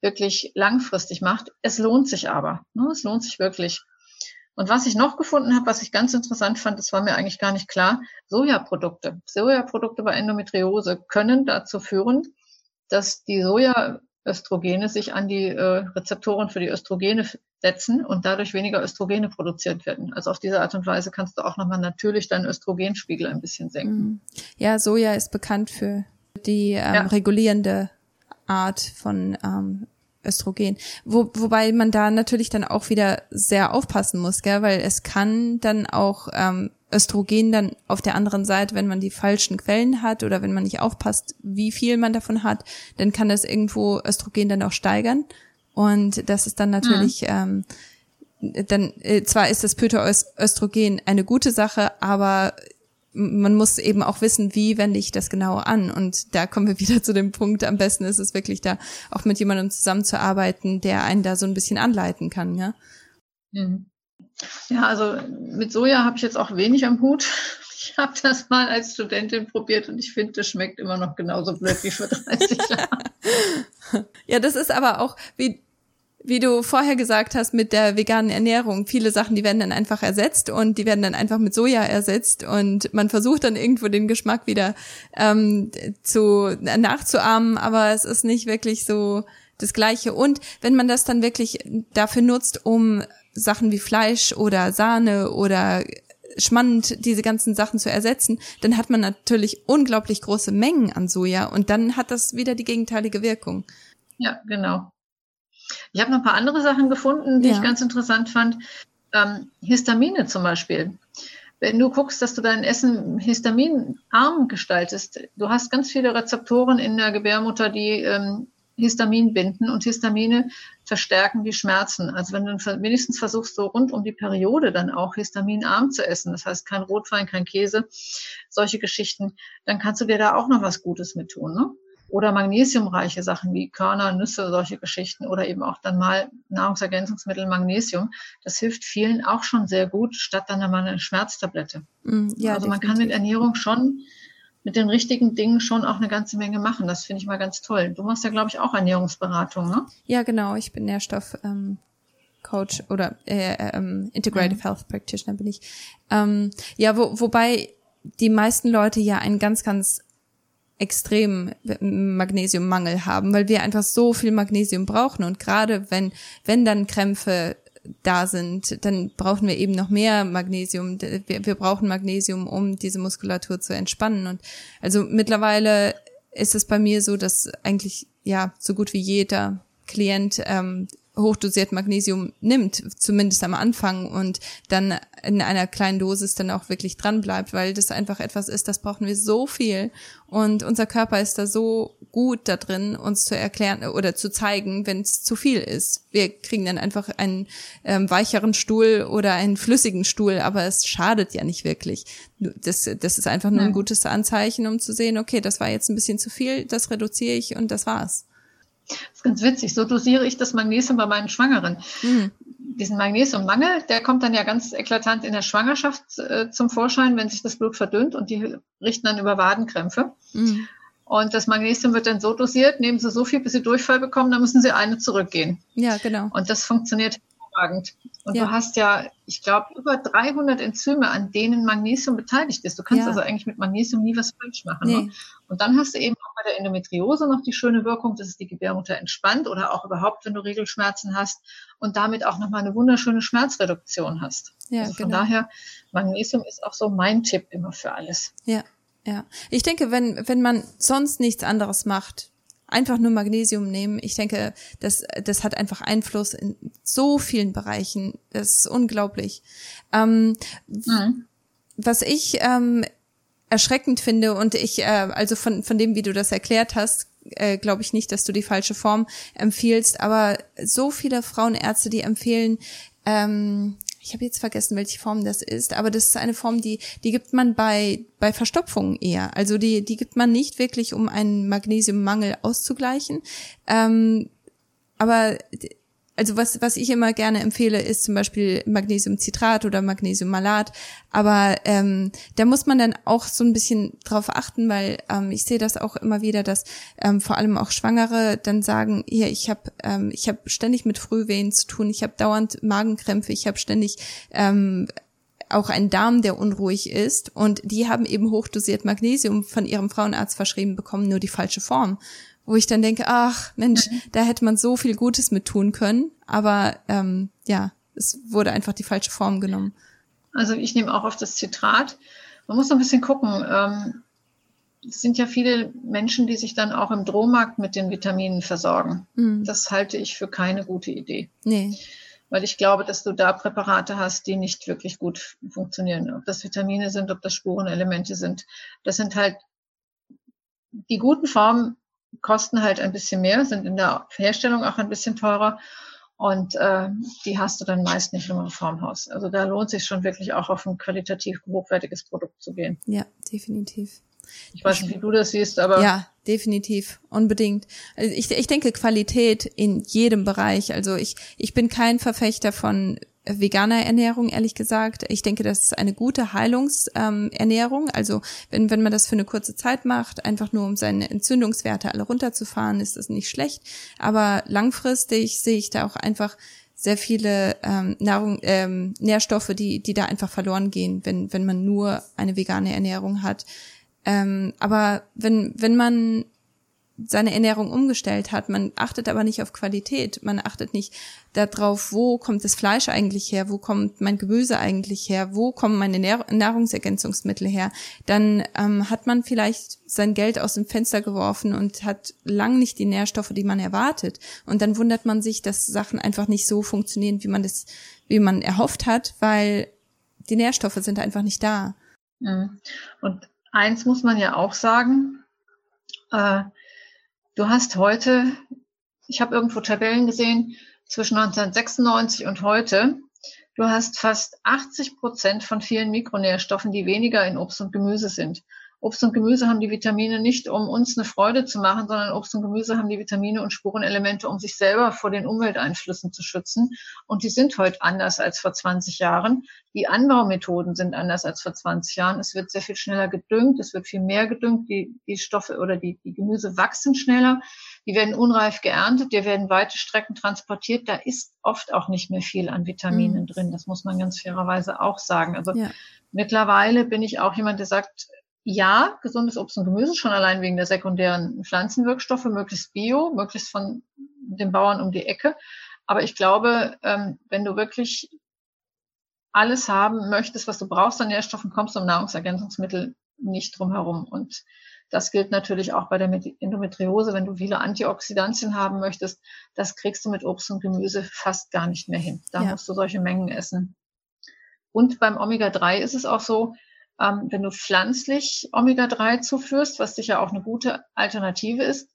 wirklich langfristig macht. Es lohnt sich aber. Ne? Es lohnt sich wirklich. Und was ich noch gefunden habe, was ich ganz interessant fand, das war mir eigentlich gar nicht klar, Sojaprodukte. Sojaprodukte bei Endometriose können dazu führen, dass die Sojaöstrogene sich an die äh, Rezeptoren für die Östrogene setzen und dadurch weniger Östrogene produziert werden. Also auf diese Art und Weise kannst du auch nochmal natürlich deinen Östrogenspiegel ein bisschen senken. Mhm. Ja, Soja ist bekannt für die ähm, ja. regulierende Art von ähm, Östrogen. Wo, wobei man da natürlich dann auch wieder sehr aufpassen muss, gell? weil es kann dann auch ähm, Östrogen dann auf der anderen Seite, wenn man die falschen Quellen hat oder wenn man nicht aufpasst, wie viel man davon hat, dann kann das irgendwo Östrogen dann auch steigern. Und das ist dann natürlich, mhm. ähm, dann äh, zwar ist das Phytoöstrogen eine gute Sache, aber man muss eben auch wissen, wie wende ich das genau an. Und da kommen wir wieder zu dem Punkt, am besten ist es wirklich da auch mit jemandem zusammenzuarbeiten, der einen da so ein bisschen anleiten kann, ja. Mhm. Ja, also mit Soja habe ich jetzt auch wenig am Hut. Ich habe das mal als Studentin probiert und ich finde, das schmeckt immer noch genauso blöd wie vor 30 Jahren. Ja, das ist aber auch, wie, wie du vorher gesagt hast, mit der veganen Ernährung. Viele Sachen, die werden dann einfach ersetzt und die werden dann einfach mit Soja ersetzt und man versucht dann irgendwo den Geschmack wieder ähm, zu nachzuahmen, aber es ist nicht wirklich so das Gleiche. Und wenn man das dann wirklich dafür nutzt, um Sachen wie Fleisch oder Sahne oder spannend, diese ganzen Sachen zu ersetzen, dann hat man natürlich unglaublich große Mengen an Soja und dann hat das wieder die gegenteilige Wirkung. Ja, genau. Ich habe noch ein paar andere Sachen gefunden, die ja. ich ganz interessant fand. Ähm, Histamine zum Beispiel. Wenn du guckst, dass du dein Essen histaminarm gestaltest, du hast ganz viele Rezeptoren in der Gebärmutter, die ähm, Histamin binden und Histamine verstärken die Schmerzen. Also wenn du wenigstens versuchst, so rund um die Periode dann auch histaminarm zu essen, das heißt kein Rotwein, kein Käse, solche Geschichten, dann kannst du dir da auch noch was Gutes mit tun. Ne? Oder magnesiumreiche Sachen wie Körner, Nüsse, solche Geschichten oder eben auch dann mal Nahrungsergänzungsmittel Magnesium. Das hilft vielen auch schon sehr gut, statt dann einmal eine Schmerztablette. Mm, ja, also man definitiv. kann mit Ernährung schon mit den richtigen Dingen schon auch eine ganze Menge machen. Das finde ich mal ganz toll. Du machst ja, glaube ich, auch Ernährungsberatung, ne? Ja, genau. Ich bin Nährstoff. Ähm Coach oder äh, ähm, Integrative mhm. Health Practitioner bin ich. Ähm, ja, wo, wobei die meisten Leute ja einen ganz, ganz extremen Magnesiummangel haben, weil wir einfach so viel Magnesium brauchen und gerade wenn wenn dann Krämpfe da sind, dann brauchen wir eben noch mehr Magnesium. Wir, wir brauchen Magnesium, um diese Muskulatur zu entspannen. Und also mittlerweile ist es bei mir so, dass eigentlich ja so gut wie jeder Klient ähm, hochdosiert Magnesium nimmt, zumindest am Anfang und dann in einer kleinen Dosis dann auch wirklich dran bleibt, weil das einfach etwas ist, das brauchen wir so viel und unser Körper ist da so gut da drin, uns zu erklären oder zu zeigen, wenn es zu viel ist. Wir kriegen dann einfach einen ähm, weicheren Stuhl oder einen flüssigen Stuhl, aber es schadet ja nicht wirklich. Das, das ist einfach nur ein gutes Anzeichen, um zu sehen, okay, das war jetzt ein bisschen zu viel, das reduziere ich und das war's. Das ist ganz witzig. So dosiere ich das Magnesium bei meinen Schwangeren. Mhm. Diesen Magnesiummangel, der kommt dann ja ganz eklatant in der Schwangerschaft äh, zum Vorschein, wenn sich das Blut verdünnt und die richten dann über Wadenkrämpfe. Mhm. Und das Magnesium wird dann so dosiert, nehmen sie so viel, bis sie Durchfall bekommen, dann müssen sie eine zurückgehen. Ja, genau. Und das funktioniert hervorragend. Und ja. du hast ja, ich glaube, über 300 Enzyme, an denen Magnesium beteiligt ist. Du kannst ja. also eigentlich mit Magnesium nie was falsch machen. Ne? Nee. Ne? Und dann hast du eben auch bei der Endometriose noch die schöne Wirkung, dass es die Gebärmutter entspannt oder auch überhaupt, wenn du Regelschmerzen hast und damit auch nochmal eine wunderschöne Schmerzreduktion hast. Ja, also von genau. daher, Magnesium ist auch so mein Tipp immer für alles. Ja, ja. Ich denke, wenn, wenn man sonst nichts anderes macht, einfach nur Magnesium nehmen. Ich denke, das, das hat einfach Einfluss in so vielen Bereichen. Das ist unglaublich. Ähm, mhm. Was ich ähm, erschreckend finde und ich, äh, also von, von dem, wie du das erklärt hast, äh, glaube ich nicht, dass du die falsche Form empfiehlst, aber so viele Frauenärzte, die empfehlen, ähm, ich habe jetzt vergessen, welche Form das ist, aber das ist eine Form, die, die gibt man bei, bei Verstopfungen eher. Also die, die gibt man nicht wirklich, um einen Magnesiummangel auszugleichen. Ähm, aber also was, was ich immer gerne empfehle, ist zum Beispiel Magnesiumcitrat oder Magnesiummalat. Aber ähm, da muss man dann auch so ein bisschen drauf achten, weil ähm, ich sehe das auch immer wieder, dass ähm, vor allem auch Schwangere dann sagen, hier, ich habe ähm, ich hab ständig mit Frühwehen zu tun, ich habe dauernd Magenkrämpfe, ich habe ständig ähm, auch einen Darm, der unruhig ist. Und die haben eben hochdosiert Magnesium von ihrem Frauenarzt verschrieben bekommen, nur die falsche Form wo ich dann denke, ach Mensch, mhm. da hätte man so viel Gutes mit tun können, aber ähm, ja, es wurde einfach die falsche Form genommen. Also ich nehme auch auf das Zitrat. Man muss so ein bisschen gucken. Ähm, es sind ja viele Menschen, die sich dann auch im Drohmarkt mit den Vitaminen versorgen. Mhm. Das halte ich für keine gute Idee. Nee. Weil ich glaube, dass du da Präparate hast, die nicht wirklich gut funktionieren. Ob das Vitamine sind, ob das Spurenelemente sind. Das sind halt die guten Formen kosten halt ein bisschen mehr, sind in der Herstellung auch ein bisschen teurer. Und äh, die hast du dann meist nicht im Formhaus. Also da lohnt sich schon wirklich auch auf ein qualitativ hochwertiges Produkt zu gehen. Ja, definitiv. Ich weiß nicht, wie du das siehst, aber. Ja, definitiv. Unbedingt. Also ich, ich denke Qualität in jedem Bereich. Also ich, ich bin kein Verfechter von veganer Ernährung, ehrlich gesagt. Ich denke, das ist eine gute Heilungsernährung. Ähm, also wenn, wenn man das für eine kurze Zeit macht, einfach nur um seine Entzündungswerte alle runterzufahren, ist das nicht schlecht. Aber langfristig sehe ich da auch einfach sehr viele ähm, Nahrung, ähm, Nährstoffe, die, die da einfach verloren gehen, wenn, wenn man nur eine vegane Ernährung hat. Ähm, aber wenn, wenn man seine Ernährung umgestellt hat. Man achtet aber nicht auf Qualität. Man achtet nicht darauf, wo kommt das Fleisch eigentlich her, wo kommt mein Gemüse eigentlich her, wo kommen meine Nahrungsergänzungsmittel her. Dann ähm, hat man vielleicht sein Geld aus dem Fenster geworfen und hat lang nicht die Nährstoffe, die man erwartet. Und dann wundert man sich, dass Sachen einfach nicht so funktionieren, wie man das, wie man erhofft hat, weil die Nährstoffe sind einfach nicht da. Mhm. Und eins muss man ja auch sagen, äh, du hast heute, ich habe irgendwo Tabellen gesehen, zwischen 1996 und heute, du hast fast 80 Prozent von vielen Mikronährstoffen, die weniger in Obst und Gemüse sind. Obst und Gemüse haben die Vitamine nicht, um uns eine Freude zu machen, sondern Obst und Gemüse haben die Vitamine und Spurenelemente, um sich selber vor den Umwelteinflüssen zu schützen. Und die sind heute anders als vor 20 Jahren. Die Anbaumethoden sind anders als vor 20 Jahren. Es wird sehr viel schneller gedüngt, es wird viel mehr gedüngt. Die, die Stoffe oder die, die Gemüse wachsen schneller. Die werden unreif geerntet, die werden weite Strecken transportiert. Da ist oft auch nicht mehr viel an Vitaminen mhm. drin. Das muss man ganz fairerweise auch sagen. Also ja. mittlerweile bin ich auch jemand, der sagt, ja, gesundes Obst und Gemüse, schon allein wegen der sekundären Pflanzenwirkstoffe, möglichst bio, möglichst von den Bauern um die Ecke. Aber ich glaube, ähm, wenn du wirklich alles haben möchtest, was du brauchst an Nährstoffen, kommst du um Nahrungsergänzungsmittel nicht drum herum. Und das gilt natürlich auch bei der Endometriose. Wenn du viele Antioxidantien haben möchtest, das kriegst du mit Obst und Gemüse fast gar nicht mehr hin. Da ja. musst du solche Mengen essen. Und beim Omega-3 ist es auch so, ähm, wenn du pflanzlich Omega-3 zuführst, was sicher auch eine gute Alternative ist.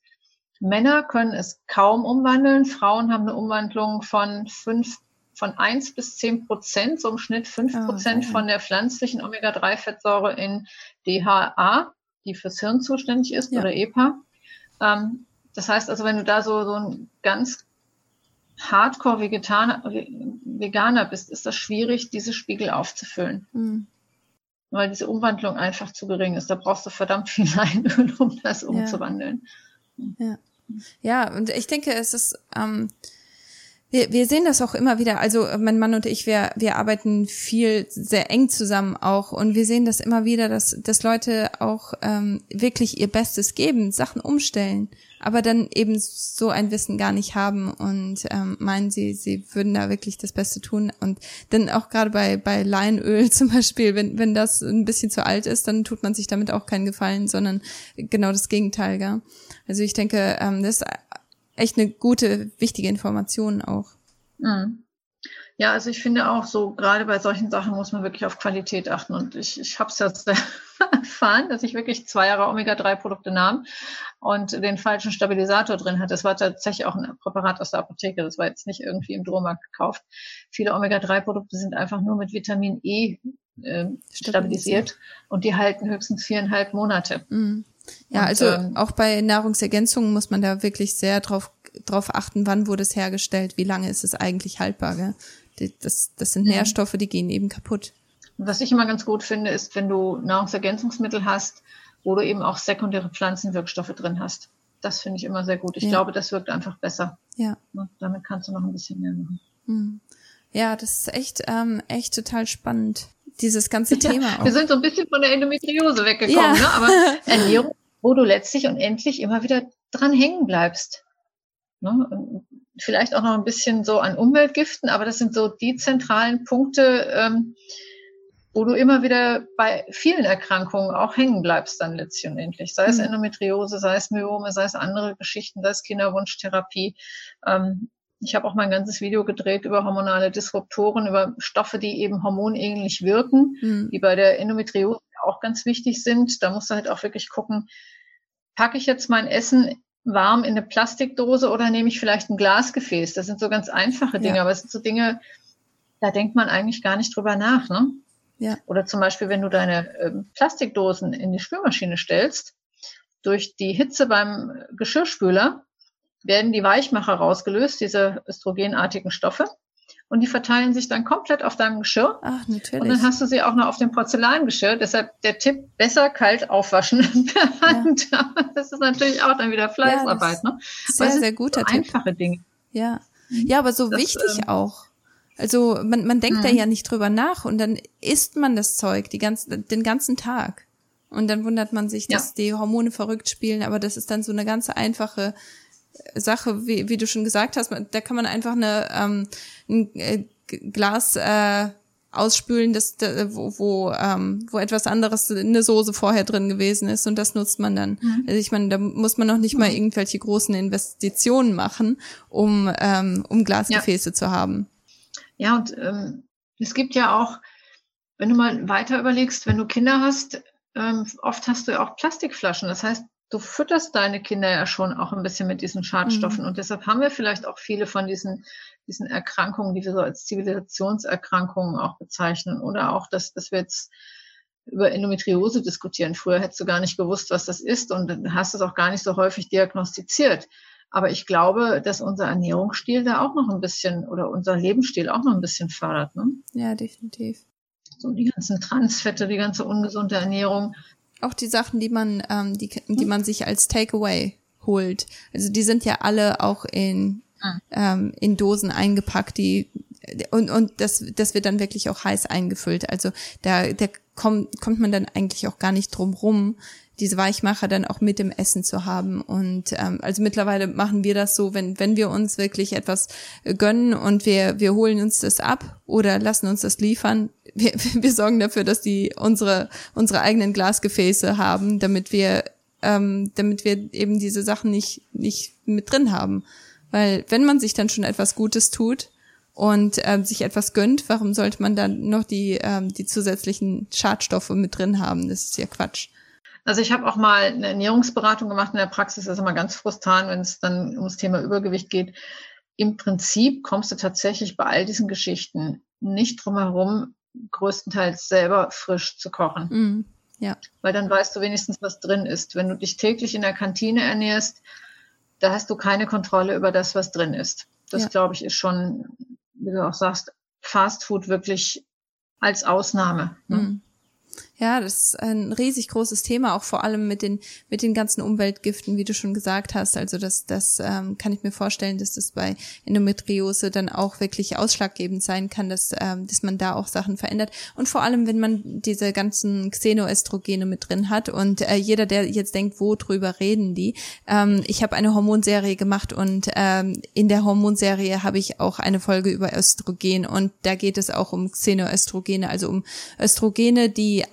Männer können es kaum umwandeln. Frauen haben eine Umwandlung von fünf, von eins bis zehn Prozent, so im Schnitt fünf ah, Prozent oh, von der pflanzlichen Omega-3-Fettsäure in DHA, die fürs Hirn zuständig ist, ja. oder EPA. Ähm, das heißt also, wenn du da so, so ein ganz Hardcore-Veganer bist, ist das schwierig, diese Spiegel aufzufüllen. Mhm weil diese Umwandlung einfach zu gering ist. Da brauchst du verdammt viel Leinöl, um das umzuwandeln. Ja. ja, und ich denke, es ist, ähm, wir, wir sehen das auch immer wieder. Also mein Mann und ich, wir, wir arbeiten viel, sehr eng zusammen auch. Und wir sehen das immer wieder, dass, dass Leute auch ähm, wirklich ihr Bestes geben, Sachen umstellen aber dann eben so ein Wissen gar nicht haben und ähm, meinen, sie, sie würden da wirklich das Beste tun. Und dann auch gerade bei, bei Leinöl zum Beispiel, wenn, wenn das ein bisschen zu alt ist, dann tut man sich damit auch keinen Gefallen, sondern genau das Gegenteil. Gell? Also ich denke, ähm, das ist echt eine gute, wichtige Information auch. Mhm. Ja, also ich finde auch so, gerade bei solchen Sachen muss man wirklich auf Qualität achten. Und ich, ich habe es jetzt erfahren, dass ich wirklich zwei Jahre Omega-3-Produkte nahm und den falschen Stabilisator drin hatte. Das war tatsächlich auch ein Präparat aus der Apotheke. Das war jetzt nicht irgendwie im Drohmarkt gekauft. Viele Omega-3-Produkte sind einfach nur mit Vitamin E äh, stabilisiert und die halten höchstens viereinhalb Monate. Mhm. Ja, und, also ähm, auch bei Nahrungsergänzungen muss man da wirklich sehr drauf drauf achten, wann wurde es hergestellt, wie lange ist es eigentlich haltbar. Gell? Das, das sind mhm. Nährstoffe, die gehen eben kaputt. Was ich immer ganz gut finde, ist, wenn du Nahrungsergänzungsmittel hast, wo du eben auch sekundäre Pflanzenwirkstoffe drin hast. Das finde ich immer sehr gut. Ich ja. glaube, das wirkt einfach besser. Ja. damit kannst du noch ein bisschen mehr machen. Mhm. Ja, das ist echt, ähm, echt total spannend. Dieses ganze Thema. Ja, wir sind so ein bisschen von der Endometriose weggekommen, ja. ne? aber Ernährung, wo du letztlich und endlich immer wieder dran hängen bleibst. Ne? Vielleicht auch noch ein bisschen so an Umweltgiften, aber das sind so die zentralen Punkte, ähm, wo du immer wieder bei vielen Erkrankungen auch hängen bleibst dann letztlich und endlich. Sei es mhm. Endometriose, sei es Myome, sei es andere Geschichten, sei es Kinderwunschtherapie. Ähm, ich habe auch mein ganzes Video gedreht über hormonale Disruptoren, über Stoffe, die eben hormonähnlich wirken, mhm. die bei der Endometriose auch ganz wichtig sind. Da musst du halt auch wirklich gucken, packe ich jetzt mein Essen warm in eine Plastikdose oder nehme ich vielleicht ein Glasgefäß? Das sind so ganz einfache Dinge, ja. aber es sind so Dinge, da denkt man eigentlich gar nicht drüber nach. Ne? Ja. Oder zum Beispiel, wenn du deine äh, Plastikdosen in die Spülmaschine stellst, durch die Hitze beim Geschirrspüler werden die Weichmacher rausgelöst, diese östrogenartigen Stoffe und die verteilen sich dann komplett auf deinem Geschirr. Ach, natürlich. Und dann hast du sie auch noch auf dem Porzellangeschirr. Deshalb der Tipp, besser kalt aufwaschen per Hand. Ja. Das ist natürlich auch dann wieder Fleißarbeit. Ja, ne? Sehr, sehr guter so Tipp. Einfache Dinge. Ja. Ja, aber so das, wichtig ähm, auch. Also man, man denkt da mhm. ja nicht drüber nach und dann isst man das Zeug die ganze, den ganzen Tag. Und dann wundert man sich, dass ja. die Hormone verrückt spielen, aber das ist dann so eine ganz einfache Sache, wie, wie du schon gesagt hast. Da kann man einfach eine, ähm, ein äh, Glas äh, ausspülen, das, wo, wo, ähm, wo etwas anderes, eine Soße vorher drin gewesen ist und das nutzt man dann. Mhm. Also ich meine, da muss man noch nicht mal irgendwelche großen Investitionen machen, um, ähm, um Glasgefäße ja. zu haben. Ja, und ähm, es gibt ja auch, wenn du mal weiter überlegst, wenn du Kinder hast, ähm, oft hast du ja auch Plastikflaschen. Das heißt, du fütterst deine Kinder ja schon auch ein bisschen mit diesen Schadstoffen. Mhm. Und deshalb haben wir vielleicht auch viele von diesen, diesen Erkrankungen, die wir so als Zivilisationserkrankungen auch bezeichnen. Oder auch, dass, dass wir jetzt über Endometriose diskutieren. Früher hättest du gar nicht gewusst, was das ist und hast es auch gar nicht so häufig diagnostiziert. Aber ich glaube, dass unser Ernährungsstil da auch noch ein bisschen oder unser Lebensstil auch noch ein bisschen fördert. Ne? Ja, definitiv. So die ganzen Transfette, die ganze ungesunde Ernährung, auch die Sachen, die man, ähm, die, die man sich als Takeaway holt. Also die sind ja alle auch in, ah. ähm, in Dosen eingepackt, die und, und das, das wird dann wirklich auch heiß eingefüllt. Also da, da kommt, kommt man dann eigentlich auch gar nicht drum rum, diese Weichmacher dann auch mit dem Essen zu haben. Und ähm, also mittlerweile machen wir das so, wenn, wenn wir uns wirklich etwas gönnen und wir, wir holen uns das ab oder lassen uns das liefern, wir, wir sorgen dafür, dass die unsere, unsere eigenen Glasgefäße haben, damit wir, ähm, damit wir eben diese Sachen nicht, nicht mit drin haben. Weil wenn man sich dann schon etwas Gutes tut, und ähm, sich etwas gönnt, warum sollte man dann noch die, ähm, die zusätzlichen Schadstoffe mit drin haben? Das ist ja Quatsch. Also ich habe auch mal eine Ernährungsberatung gemacht in der Praxis. Das ist immer ganz frustrant, wenn es dann ums Thema Übergewicht geht. Im Prinzip kommst du tatsächlich bei all diesen Geschichten nicht drum herum, größtenteils selber frisch zu kochen. Mm, ja. Weil dann weißt du wenigstens, was drin ist. Wenn du dich täglich in der Kantine ernährst, da hast du keine Kontrolle über das, was drin ist. Das, ja. glaube ich, ist schon, wie du auch sagst, Fast Food wirklich als Ausnahme. Ne? Mm. Ja, das ist ein riesig großes Thema, auch vor allem mit den mit den ganzen Umweltgiften, wie du schon gesagt hast. Also das das ähm, kann ich mir vorstellen, dass das bei Endometriose dann auch wirklich ausschlaggebend sein kann, dass ähm, dass man da auch Sachen verändert. Und vor allem, wenn man diese ganzen Xenoestrogene mit drin hat und äh, jeder, der jetzt denkt, wo drüber reden die? Ähm, ich habe eine Hormonserie gemacht und ähm, in der Hormonserie habe ich auch eine Folge über Östrogen und da geht es auch um Xenoestrogene, also um Östrogene, die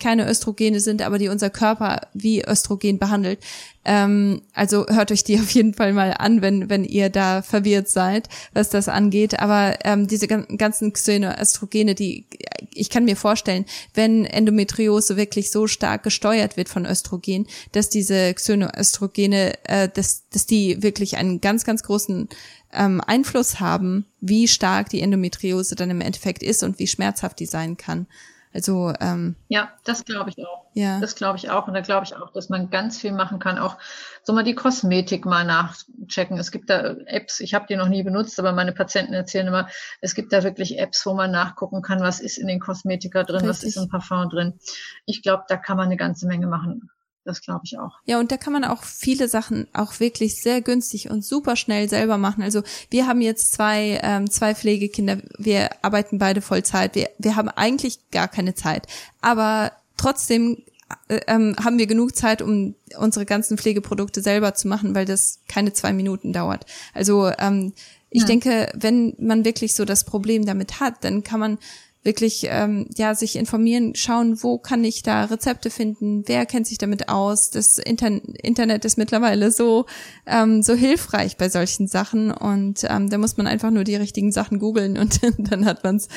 keine Östrogene sind, aber die unser Körper wie Östrogen behandelt. Ähm, also hört euch die auf jeden Fall mal an, wenn, wenn ihr da verwirrt seid, was das angeht. Aber ähm, diese ganzen Xenoöstrogene, die ich kann mir vorstellen, wenn Endometriose wirklich so stark gesteuert wird von Östrogen, dass diese Xenoöstrogene, äh, dass, dass die wirklich einen ganz, ganz großen ähm, Einfluss haben, wie stark die Endometriose dann im Endeffekt ist und wie schmerzhaft die sein kann. Also ähm, ja, das glaube ich auch. Ja. Das glaube ich auch. Und da glaube ich auch, dass man ganz viel machen kann. Auch so mal die Kosmetik mal nachchecken. Es gibt da Apps, ich habe die noch nie benutzt, aber meine Patienten erzählen immer, es gibt da wirklich Apps, wo man nachgucken kann, was ist in den Kosmetika drin, Richtig. was ist im Parfum drin. Ich glaube, da kann man eine ganze Menge machen. Das glaube ich auch. Ja, und da kann man auch viele Sachen auch wirklich sehr günstig und super schnell selber machen. Also wir haben jetzt zwei, ähm, zwei Pflegekinder, wir arbeiten beide Vollzeit, wir, wir haben eigentlich gar keine Zeit. Aber trotzdem äh, ähm, haben wir genug Zeit, um unsere ganzen Pflegeprodukte selber zu machen, weil das keine zwei Minuten dauert. Also ähm, ich ja. denke, wenn man wirklich so das Problem damit hat, dann kann man wirklich ähm, ja sich informieren, schauen, wo kann ich da Rezepte finden, wer kennt sich damit aus. Das Inter Internet ist mittlerweile so ähm, so hilfreich bei solchen Sachen und ähm, da muss man einfach nur die richtigen Sachen googeln und dann hat man's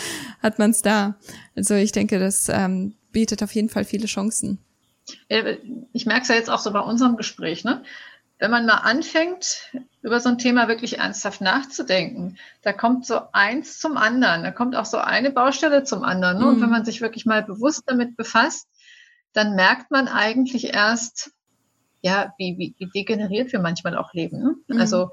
hat man's da. Also ich denke, das ähm, bietet auf jeden Fall viele Chancen. Ich merke es ja jetzt auch so bei unserem Gespräch, ne? Wenn man mal anfängt, über so ein Thema wirklich ernsthaft nachzudenken, da kommt so eins zum anderen, da kommt auch so eine Baustelle zum anderen. Ne? Mhm. Und wenn man sich wirklich mal bewusst damit befasst, dann merkt man eigentlich erst, ja, wie, wie, wie degeneriert wir manchmal auch leben. Ne? Mhm. Also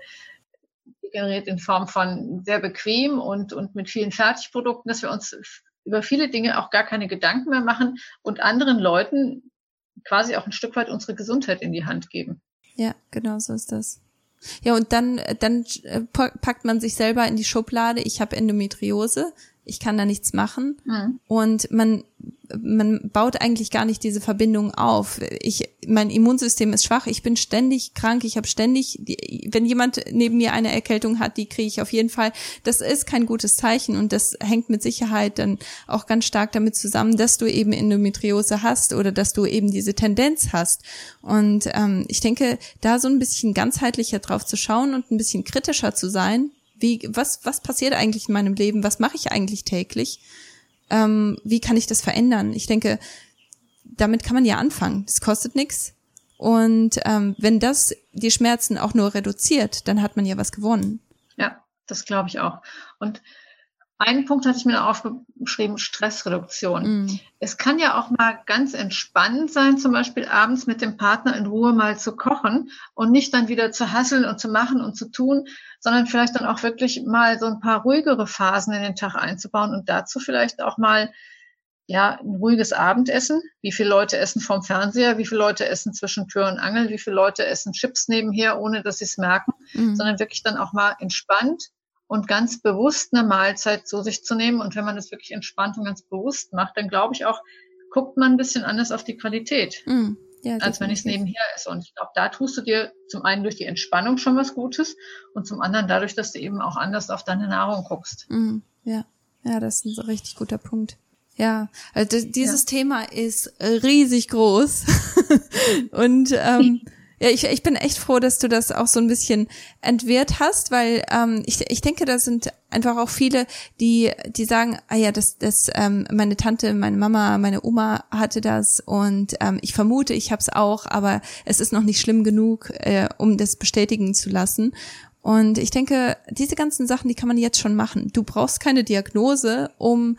degeneriert in Form von sehr bequem und, und mit vielen Fertigprodukten, dass wir uns über viele Dinge auch gar keine Gedanken mehr machen und anderen Leuten quasi auch ein Stück weit unsere Gesundheit in die Hand geben. Ja, genau so ist das. Ja, und dann, dann äh, packt man sich selber in die Schublade, ich habe Endometriose, ich kann da nichts machen. Mhm. Und man man baut eigentlich gar nicht diese Verbindung auf. Ich, mein Immunsystem ist schwach, ich bin ständig krank, ich habe ständig, wenn jemand neben mir eine Erkältung hat, die kriege ich auf jeden Fall. Das ist kein gutes Zeichen und das hängt mit Sicherheit dann auch ganz stark damit zusammen, dass du eben Endometriose hast oder dass du eben diese Tendenz hast. Und ähm, ich denke, da so ein bisschen ganzheitlicher drauf zu schauen und ein bisschen kritischer zu sein, wie, was, was passiert eigentlich in meinem Leben? Was mache ich eigentlich täglich? Ähm, wie kann ich das verändern? Ich denke, damit kann man ja anfangen. Das kostet nichts. Und ähm, wenn das die Schmerzen auch nur reduziert, dann hat man ja was gewonnen. Ja, das glaube ich auch. Und einen Punkt hatte ich mir noch aufgeschrieben, Stressreduktion. Mm. Es kann ja auch mal ganz entspannend sein, zum Beispiel abends mit dem Partner in Ruhe mal zu kochen und nicht dann wieder zu hasseln und zu machen und zu tun, sondern vielleicht dann auch wirklich mal so ein paar ruhigere Phasen in den Tag einzubauen und dazu vielleicht auch mal ja, ein ruhiges Abendessen. Wie viele Leute essen vom Fernseher? Wie viele Leute essen zwischen Tür und Angel? Wie viele Leute essen Chips nebenher, ohne dass sie es merken? Mhm. Sondern wirklich dann auch mal entspannt und ganz bewusst eine Mahlzeit zu sich zu nehmen. Und wenn man das wirklich entspannt und ganz bewusst macht, dann glaube ich auch, guckt man ein bisschen anders auf die Qualität, mm, ja, als wenn es nebenher esse. Und ich glaube, da tust du dir zum einen durch die Entspannung schon was Gutes und zum anderen dadurch, dass du eben auch anders auf deine Nahrung guckst. Mm, ja, ja, das ist ein richtig guter Punkt. Ja, also dieses ja. Thema ist riesig groß und ähm, Ja, ich, ich bin echt froh, dass du das auch so ein bisschen entwehrt hast, weil ähm, ich, ich denke, da sind einfach auch viele, die, die sagen, ah ja, das, das, ähm, meine Tante, meine Mama, meine Oma hatte das und ähm, ich vermute, ich habe es auch, aber es ist noch nicht schlimm genug, äh, um das bestätigen zu lassen. Und ich denke, diese ganzen Sachen, die kann man jetzt schon machen. Du brauchst keine Diagnose, um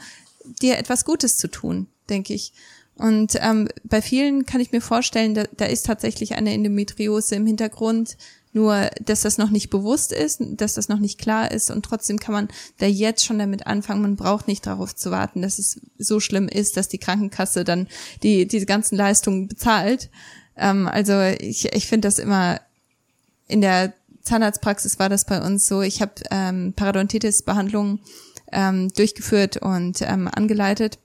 dir etwas Gutes zu tun, denke ich. Und ähm, bei vielen kann ich mir vorstellen, da, da ist tatsächlich eine Endometriose im Hintergrund, nur dass das noch nicht bewusst ist, dass das noch nicht klar ist und trotzdem kann man da jetzt schon damit anfangen. Man braucht nicht darauf zu warten, dass es so schlimm ist, dass die Krankenkasse dann die diese ganzen Leistungen bezahlt. Ähm, also ich, ich finde das immer in der Zahnarztpraxis war das bei uns so. Ich habe ähm, Parodontitis-Behandlungen ähm, durchgeführt und ähm, angeleitet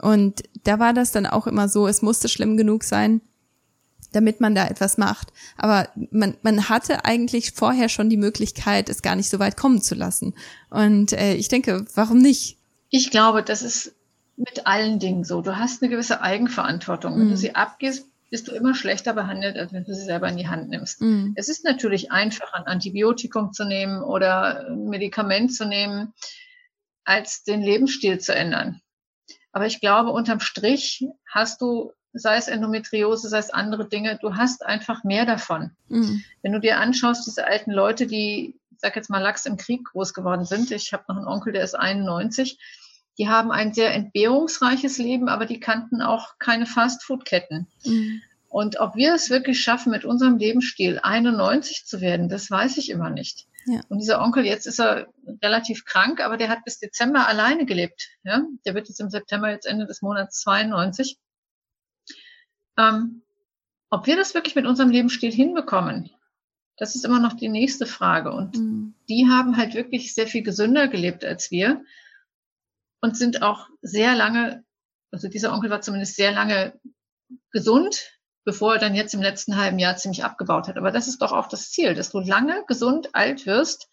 und da war das dann auch immer so, es musste schlimm genug sein, damit man da etwas macht. Aber man, man hatte eigentlich vorher schon die Möglichkeit, es gar nicht so weit kommen zu lassen. Und äh, ich denke, warum nicht? Ich glaube, das ist mit allen Dingen so. Du hast eine gewisse Eigenverantwortung. Wenn mm. du sie abgibst, bist du immer schlechter behandelt, als wenn du sie selber in die Hand nimmst. Mm. Es ist natürlich einfach, ein Antibiotikum zu nehmen oder ein Medikament zu nehmen, als den Lebensstil zu ändern. Aber ich glaube, unterm Strich hast du, sei es Endometriose, sei es andere Dinge, du hast einfach mehr davon. Mhm. Wenn du dir anschaust, diese alten Leute, die, ich sag jetzt mal, Lachs im Krieg groß geworden sind, ich habe noch einen Onkel, der ist 91, die haben ein sehr entbehrungsreiches Leben, aber die kannten auch keine Fastfood-Ketten. Mhm. Und ob wir es wirklich schaffen, mit unserem Lebensstil 91 zu werden, das weiß ich immer nicht. Ja. Und dieser Onkel, jetzt ist er relativ krank, aber der hat bis Dezember alleine gelebt. Ja? Der wird jetzt im September, jetzt Ende des Monats 92. Ähm, ob wir das wirklich mit unserem Lebensstil hinbekommen, das ist immer noch die nächste Frage. Und mhm. die haben halt wirklich sehr viel gesünder gelebt als wir und sind auch sehr lange, also dieser Onkel war zumindest sehr lange gesund, bevor er dann jetzt im letzten halben Jahr ziemlich abgebaut hat. Aber das ist doch auch das Ziel, dass du lange gesund alt wirst.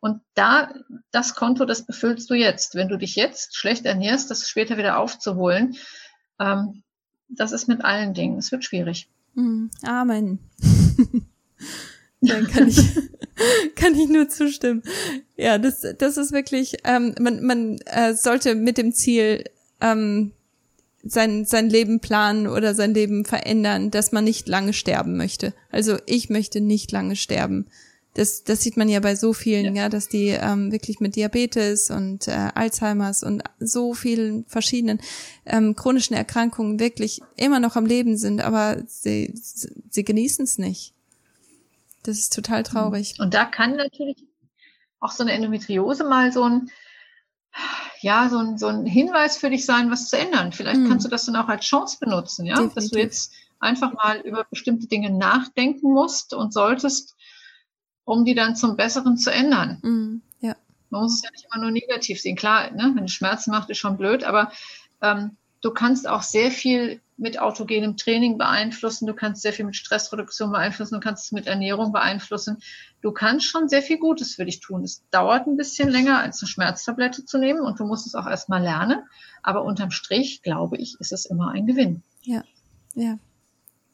Und da, das Konto, das befüllst du jetzt. Wenn du dich jetzt schlecht ernährst, das später wieder aufzuholen, ähm, das ist mit allen Dingen. Es wird schwierig. Hm, Amen. Dann kann ich, kann ich nur zustimmen. Ja, das, das ist wirklich, ähm, man, man äh, sollte mit dem Ziel ähm, sein, sein Leben planen oder sein Leben verändern, dass man nicht lange sterben möchte. Also ich möchte nicht lange sterben. Das, das sieht man ja bei so vielen, ja, ja dass die ähm, wirklich mit Diabetes und äh, Alzheimers und so vielen verschiedenen ähm, chronischen Erkrankungen wirklich immer noch am Leben sind, aber sie, sie genießen es nicht. Das ist total traurig. Und da kann natürlich auch so eine Endometriose mal so ein ja, so ein, so ein Hinweis für dich sein, was zu ändern. Vielleicht mhm. kannst du das dann auch als Chance benutzen, ja, Definitiv. dass du jetzt einfach mal über bestimmte Dinge nachdenken musst und solltest, um die dann zum Besseren zu ändern. Mhm. Ja. Man muss es ja nicht immer nur negativ sehen. Klar, ne, wenn es Schmerzen macht, ist schon blöd, aber ähm, du kannst auch sehr viel mit autogenem Training beeinflussen, du kannst sehr viel mit Stressreduktion beeinflussen, du kannst es mit Ernährung beeinflussen. Du kannst schon sehr viel Gutes für dich tun. Es dauert ein bisschen länger, als eine Schmerztablette zu nehmen und du musst es auch erstmal lernen. Aber unterm Strich, glaube ich, ist es immer ein Gewinn. Ja, ja,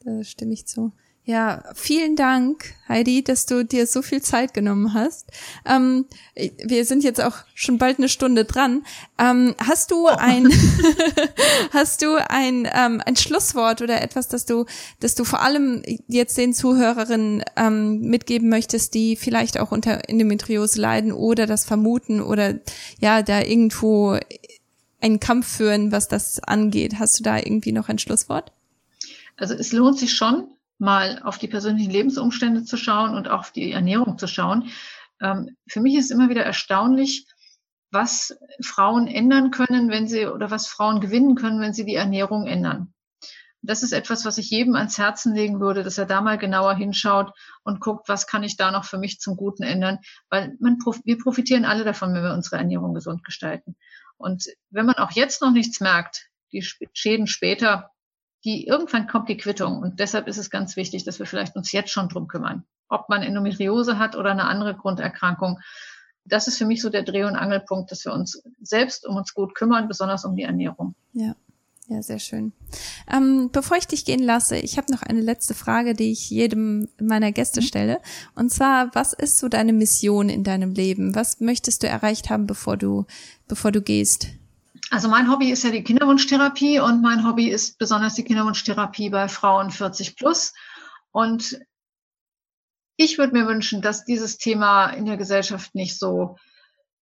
da stimme ich zu. Ja, vielen Dank, Heidi, dass du dir so viel Zeit genommen hast. Ähm, wir sind jetzt auch schon bald eine Stunde dran. Ähm, hast du oh. ein, hast du ein, ähm, ein Schlusswort oder etwas, das du, dass du vor allem jetzt den Zuhörerinnen ähm, mitgeben möchtest, die vielleicht auch unter Endometriose leiden oder das vermuten oder ja, da irgendwo einen Kampf führen, was das angeht. Hast du da irgendwie noch ein Schlusswort? Also es lohnt sich schon, mal auf die persönlichen Lebensumstände zu schauen und auch auf die Ernährung zu schauen. Ähm, für mich ist immer wieder erstaunlich, was Frauen ändern können, wenn sie oder was Frauen gewinnen können, wenn sie die Ernährung ändern. Das ist etwas, was ich jedem ans Herzen legen würde, dass er da mal genauer hinschaut und guckt, was kann ich da noch für mich zum Guten ändern, weil man, wir profitieren alle davon, wenn wir unsere Ernährung gesund gestalten. Und wenn man auch jetzt noch nichts merkt, die Schäden später die irgendwann kommt die Quittung. Und deshalb ist es ganz wichtig, dass wir vielleicht uns jetzt schon drum kümmern. Ob man Endometriose hat oder eine andere Grunderkrankung. Das ist für mich so der Dreh- und Angelpunkt, dass wir uns selbst um uns gut kümmern, besonders um die Ernährung. Ja. Ja, sehr schön. Ähm, bevor ich dich gehen lasse, ich habe noch eine letzte Frage, die ich jedem meiner Gäste mhm. stelle. Und zwar, was ist so deine Mission in deinem Leben? Was möchtest du erreicht haben, bevor du, bevor du gehst? Also mein Hobby ist ja die Kinderwunschtherapie und mein Hobby ist besonders die Kinderwunschtherapie bei Frauen 40 plus. Und ich würde mir wünschen, dass dieses Thema in der Gesellschaft nicht so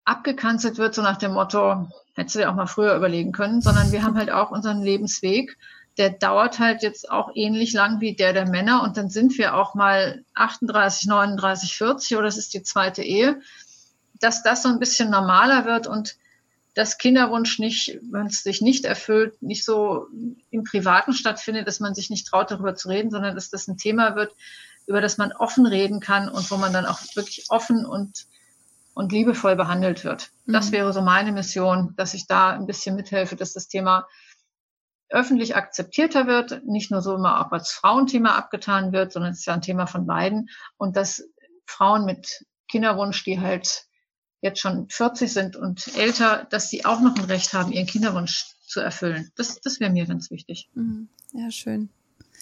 abgekanzelt wird, so nach dem Motto, hättest du dir auch mal früher überlegen können, sondern wir haben halt auch unseren Lebensweg. Der dauert halt jetzt auch ähnlich lang wie der der Männer und dann sind wir auch mal 38, 39, 40 oder das ist die zweite Ehe, dass das so ein bisschen normaler wird und dass Kinderwunsch nicht, wenn es sich nicht erfüllt, nicht so im Privaten stattfindet, dass man sich nicht traut, darüber zu reden, sondern dass das ein Thema wird, über das man offen reden kann und wo man dann auch wirklich offen und, und liebevoll behandelt wird. Mhm. Das wäre so meine Mission, dass ich da ein bisschen mithelfe, dass das Thema öffentlich akzeptierter wird, nicht nur so immer auch als Frauenthema abgetan wird, sondern es ist ja ein Thema von beiden und dass Frauen mit Kinderwunsch, die halt jetzt schon 40 sind und älter, dass sie auch noch ein Recht haben, ihren Kinderwunsch zu erfüllen. Das, das wäre mir ganz wichtig. Mhm. Ja, schön.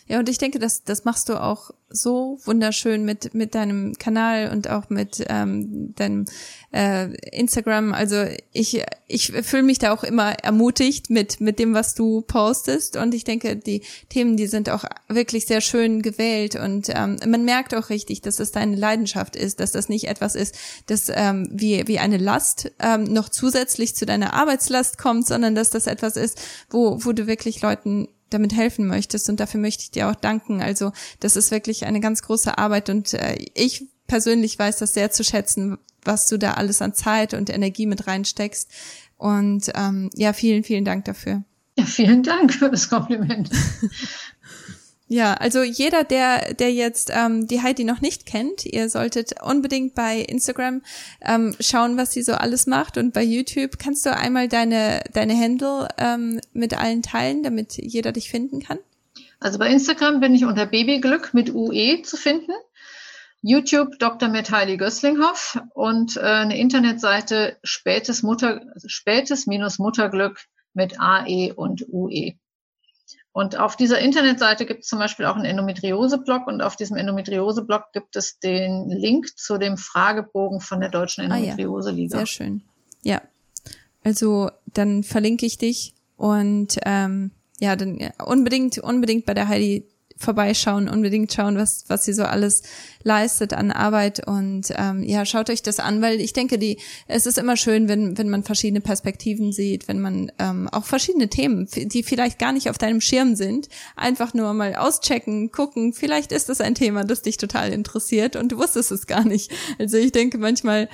Ja, und ich denke, das, das machst du auch so wunderschön mit, mit deinem Kanal und auch mit ähm, deinem äh, Instagram. Also ich, ich fühle mich da auch immer ermutigt mit, mit dem, was du postest. Und ich denke, die Themen, die sind auch wirklich sehr schön gewählt. Und ähm, man merkt auch richtig, dass es deine Leidenschaft ist, dass das nicht etwas ist, das ähm, wie, wie eine Last ähm, noch zusätzlich zu deiner Arbeitslast kommt, sondern dass das etwas ist, wo, wo du wirklich Leuten damit helfen möchtest. Und dafür möchte ich dir auch danken. Also das ist wirklich eine ganz große Arbeit und äh, ich persönlich weiß das sehr zu schätzen, was du da alles an Zeit und Energie mit reinsteckst. Und ähm, ja, vielen, vielen Dank dafür. Ja, vielen Dank für das Kompliment. Ja, also jeder, der, der jetzt ähm, die Heidi noch nicht kennt, ihr solltet unbedingt bei Instagram ähm, schauen, was sie so alles macht. Und bei YouTube kannst du einmal deine, deine Handle ähm, mit allen teilen, damit jeder dich finden kann. Also bei Instagram bin ich unter Babyglück mit UE zu finden. YouTube Dr. mit Heidi Gösslinghoff und äh, eine Internetseite spätes Mutter, spätes minus Mutterglück mit AE und UE. Und auf dieser Internetseite gibt es zum Beispiel auch einen Endometriose-Blog und auf diesem Endometriose-Blog gibt es den Link zu dem Fragebogen von der Deutschen Endometriose-Liga. Ah, ja. Sehr schön. Ja. Also dann verlinke ich dich und ähm, ja, dann unbedingt, unbedingt bei der Heidi vorbeischauen, unbedingt schauen, was, was sie so alles leistet an Arbeit und ähm, ja, schaut euch das an, weil ich denke, die, es ist immer schön, wenn, wenn man verschiedene Perspektiven sieht, wenn man ähm, auch verschiedene Themen, die vielleicht gar nicht auf deinem Schirm sind, einfach nur mal auschecken, gucken, vielleicht ist das ein Thema, das dich total interessiert und du wusstest es gar nicht. Also ich denke, manchmal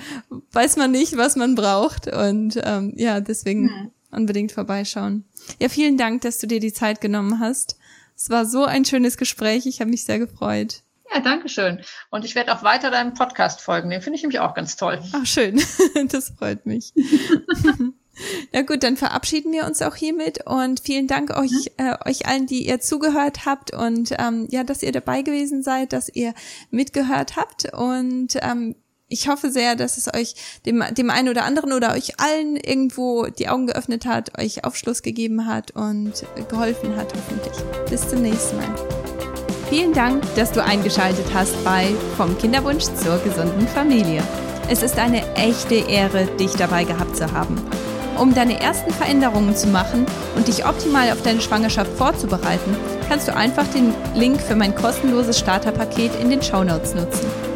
weiß man nicht, was man braucht und ähm, ja, deswegen mhm. unbedingt vorbeischauen. Ja, vielen Dank, dass du dir die Zeit genommen hast. Es war so ein schönes Gespräch. Ich habe mich sehr gefreut. Ja, danke schön. Und ich werde auch weiter deinem Podcast folgen. Den finde ich nämlich auch ganz toll. Ach, schön. Das freut mich. Na gut, dann verabschieden wir uns auch hiermit und vielen Dank euch, mhm. äh, euch allen, die ihr zugehört habt und ähm, ja, dass ihr dabei gewesen seid, dass ihr mitgehört habt und ähm, ich hoffe sehr, dass es euch dem, dem einen oder anderen oder euch allen irgendwo die Augen geöffnet hat, euch Aufschluss gegeben hat und geholfen hat, hoffentlich. Bis zum nächsten Mal. Vielen Dank, dass du eingeschaltet hast bei Vom Kinderwunsch zur gesunden Familie. Es ist eine echte Ehre, dich dabei gehabt zu haben. Um deine ersten Veränderungen zu machen und dich optimal auf deine Schwangerschaft vorzubereiten, kannst du einfach den Link für mein kostenloses Starterpaket in den Show Notes nutzen.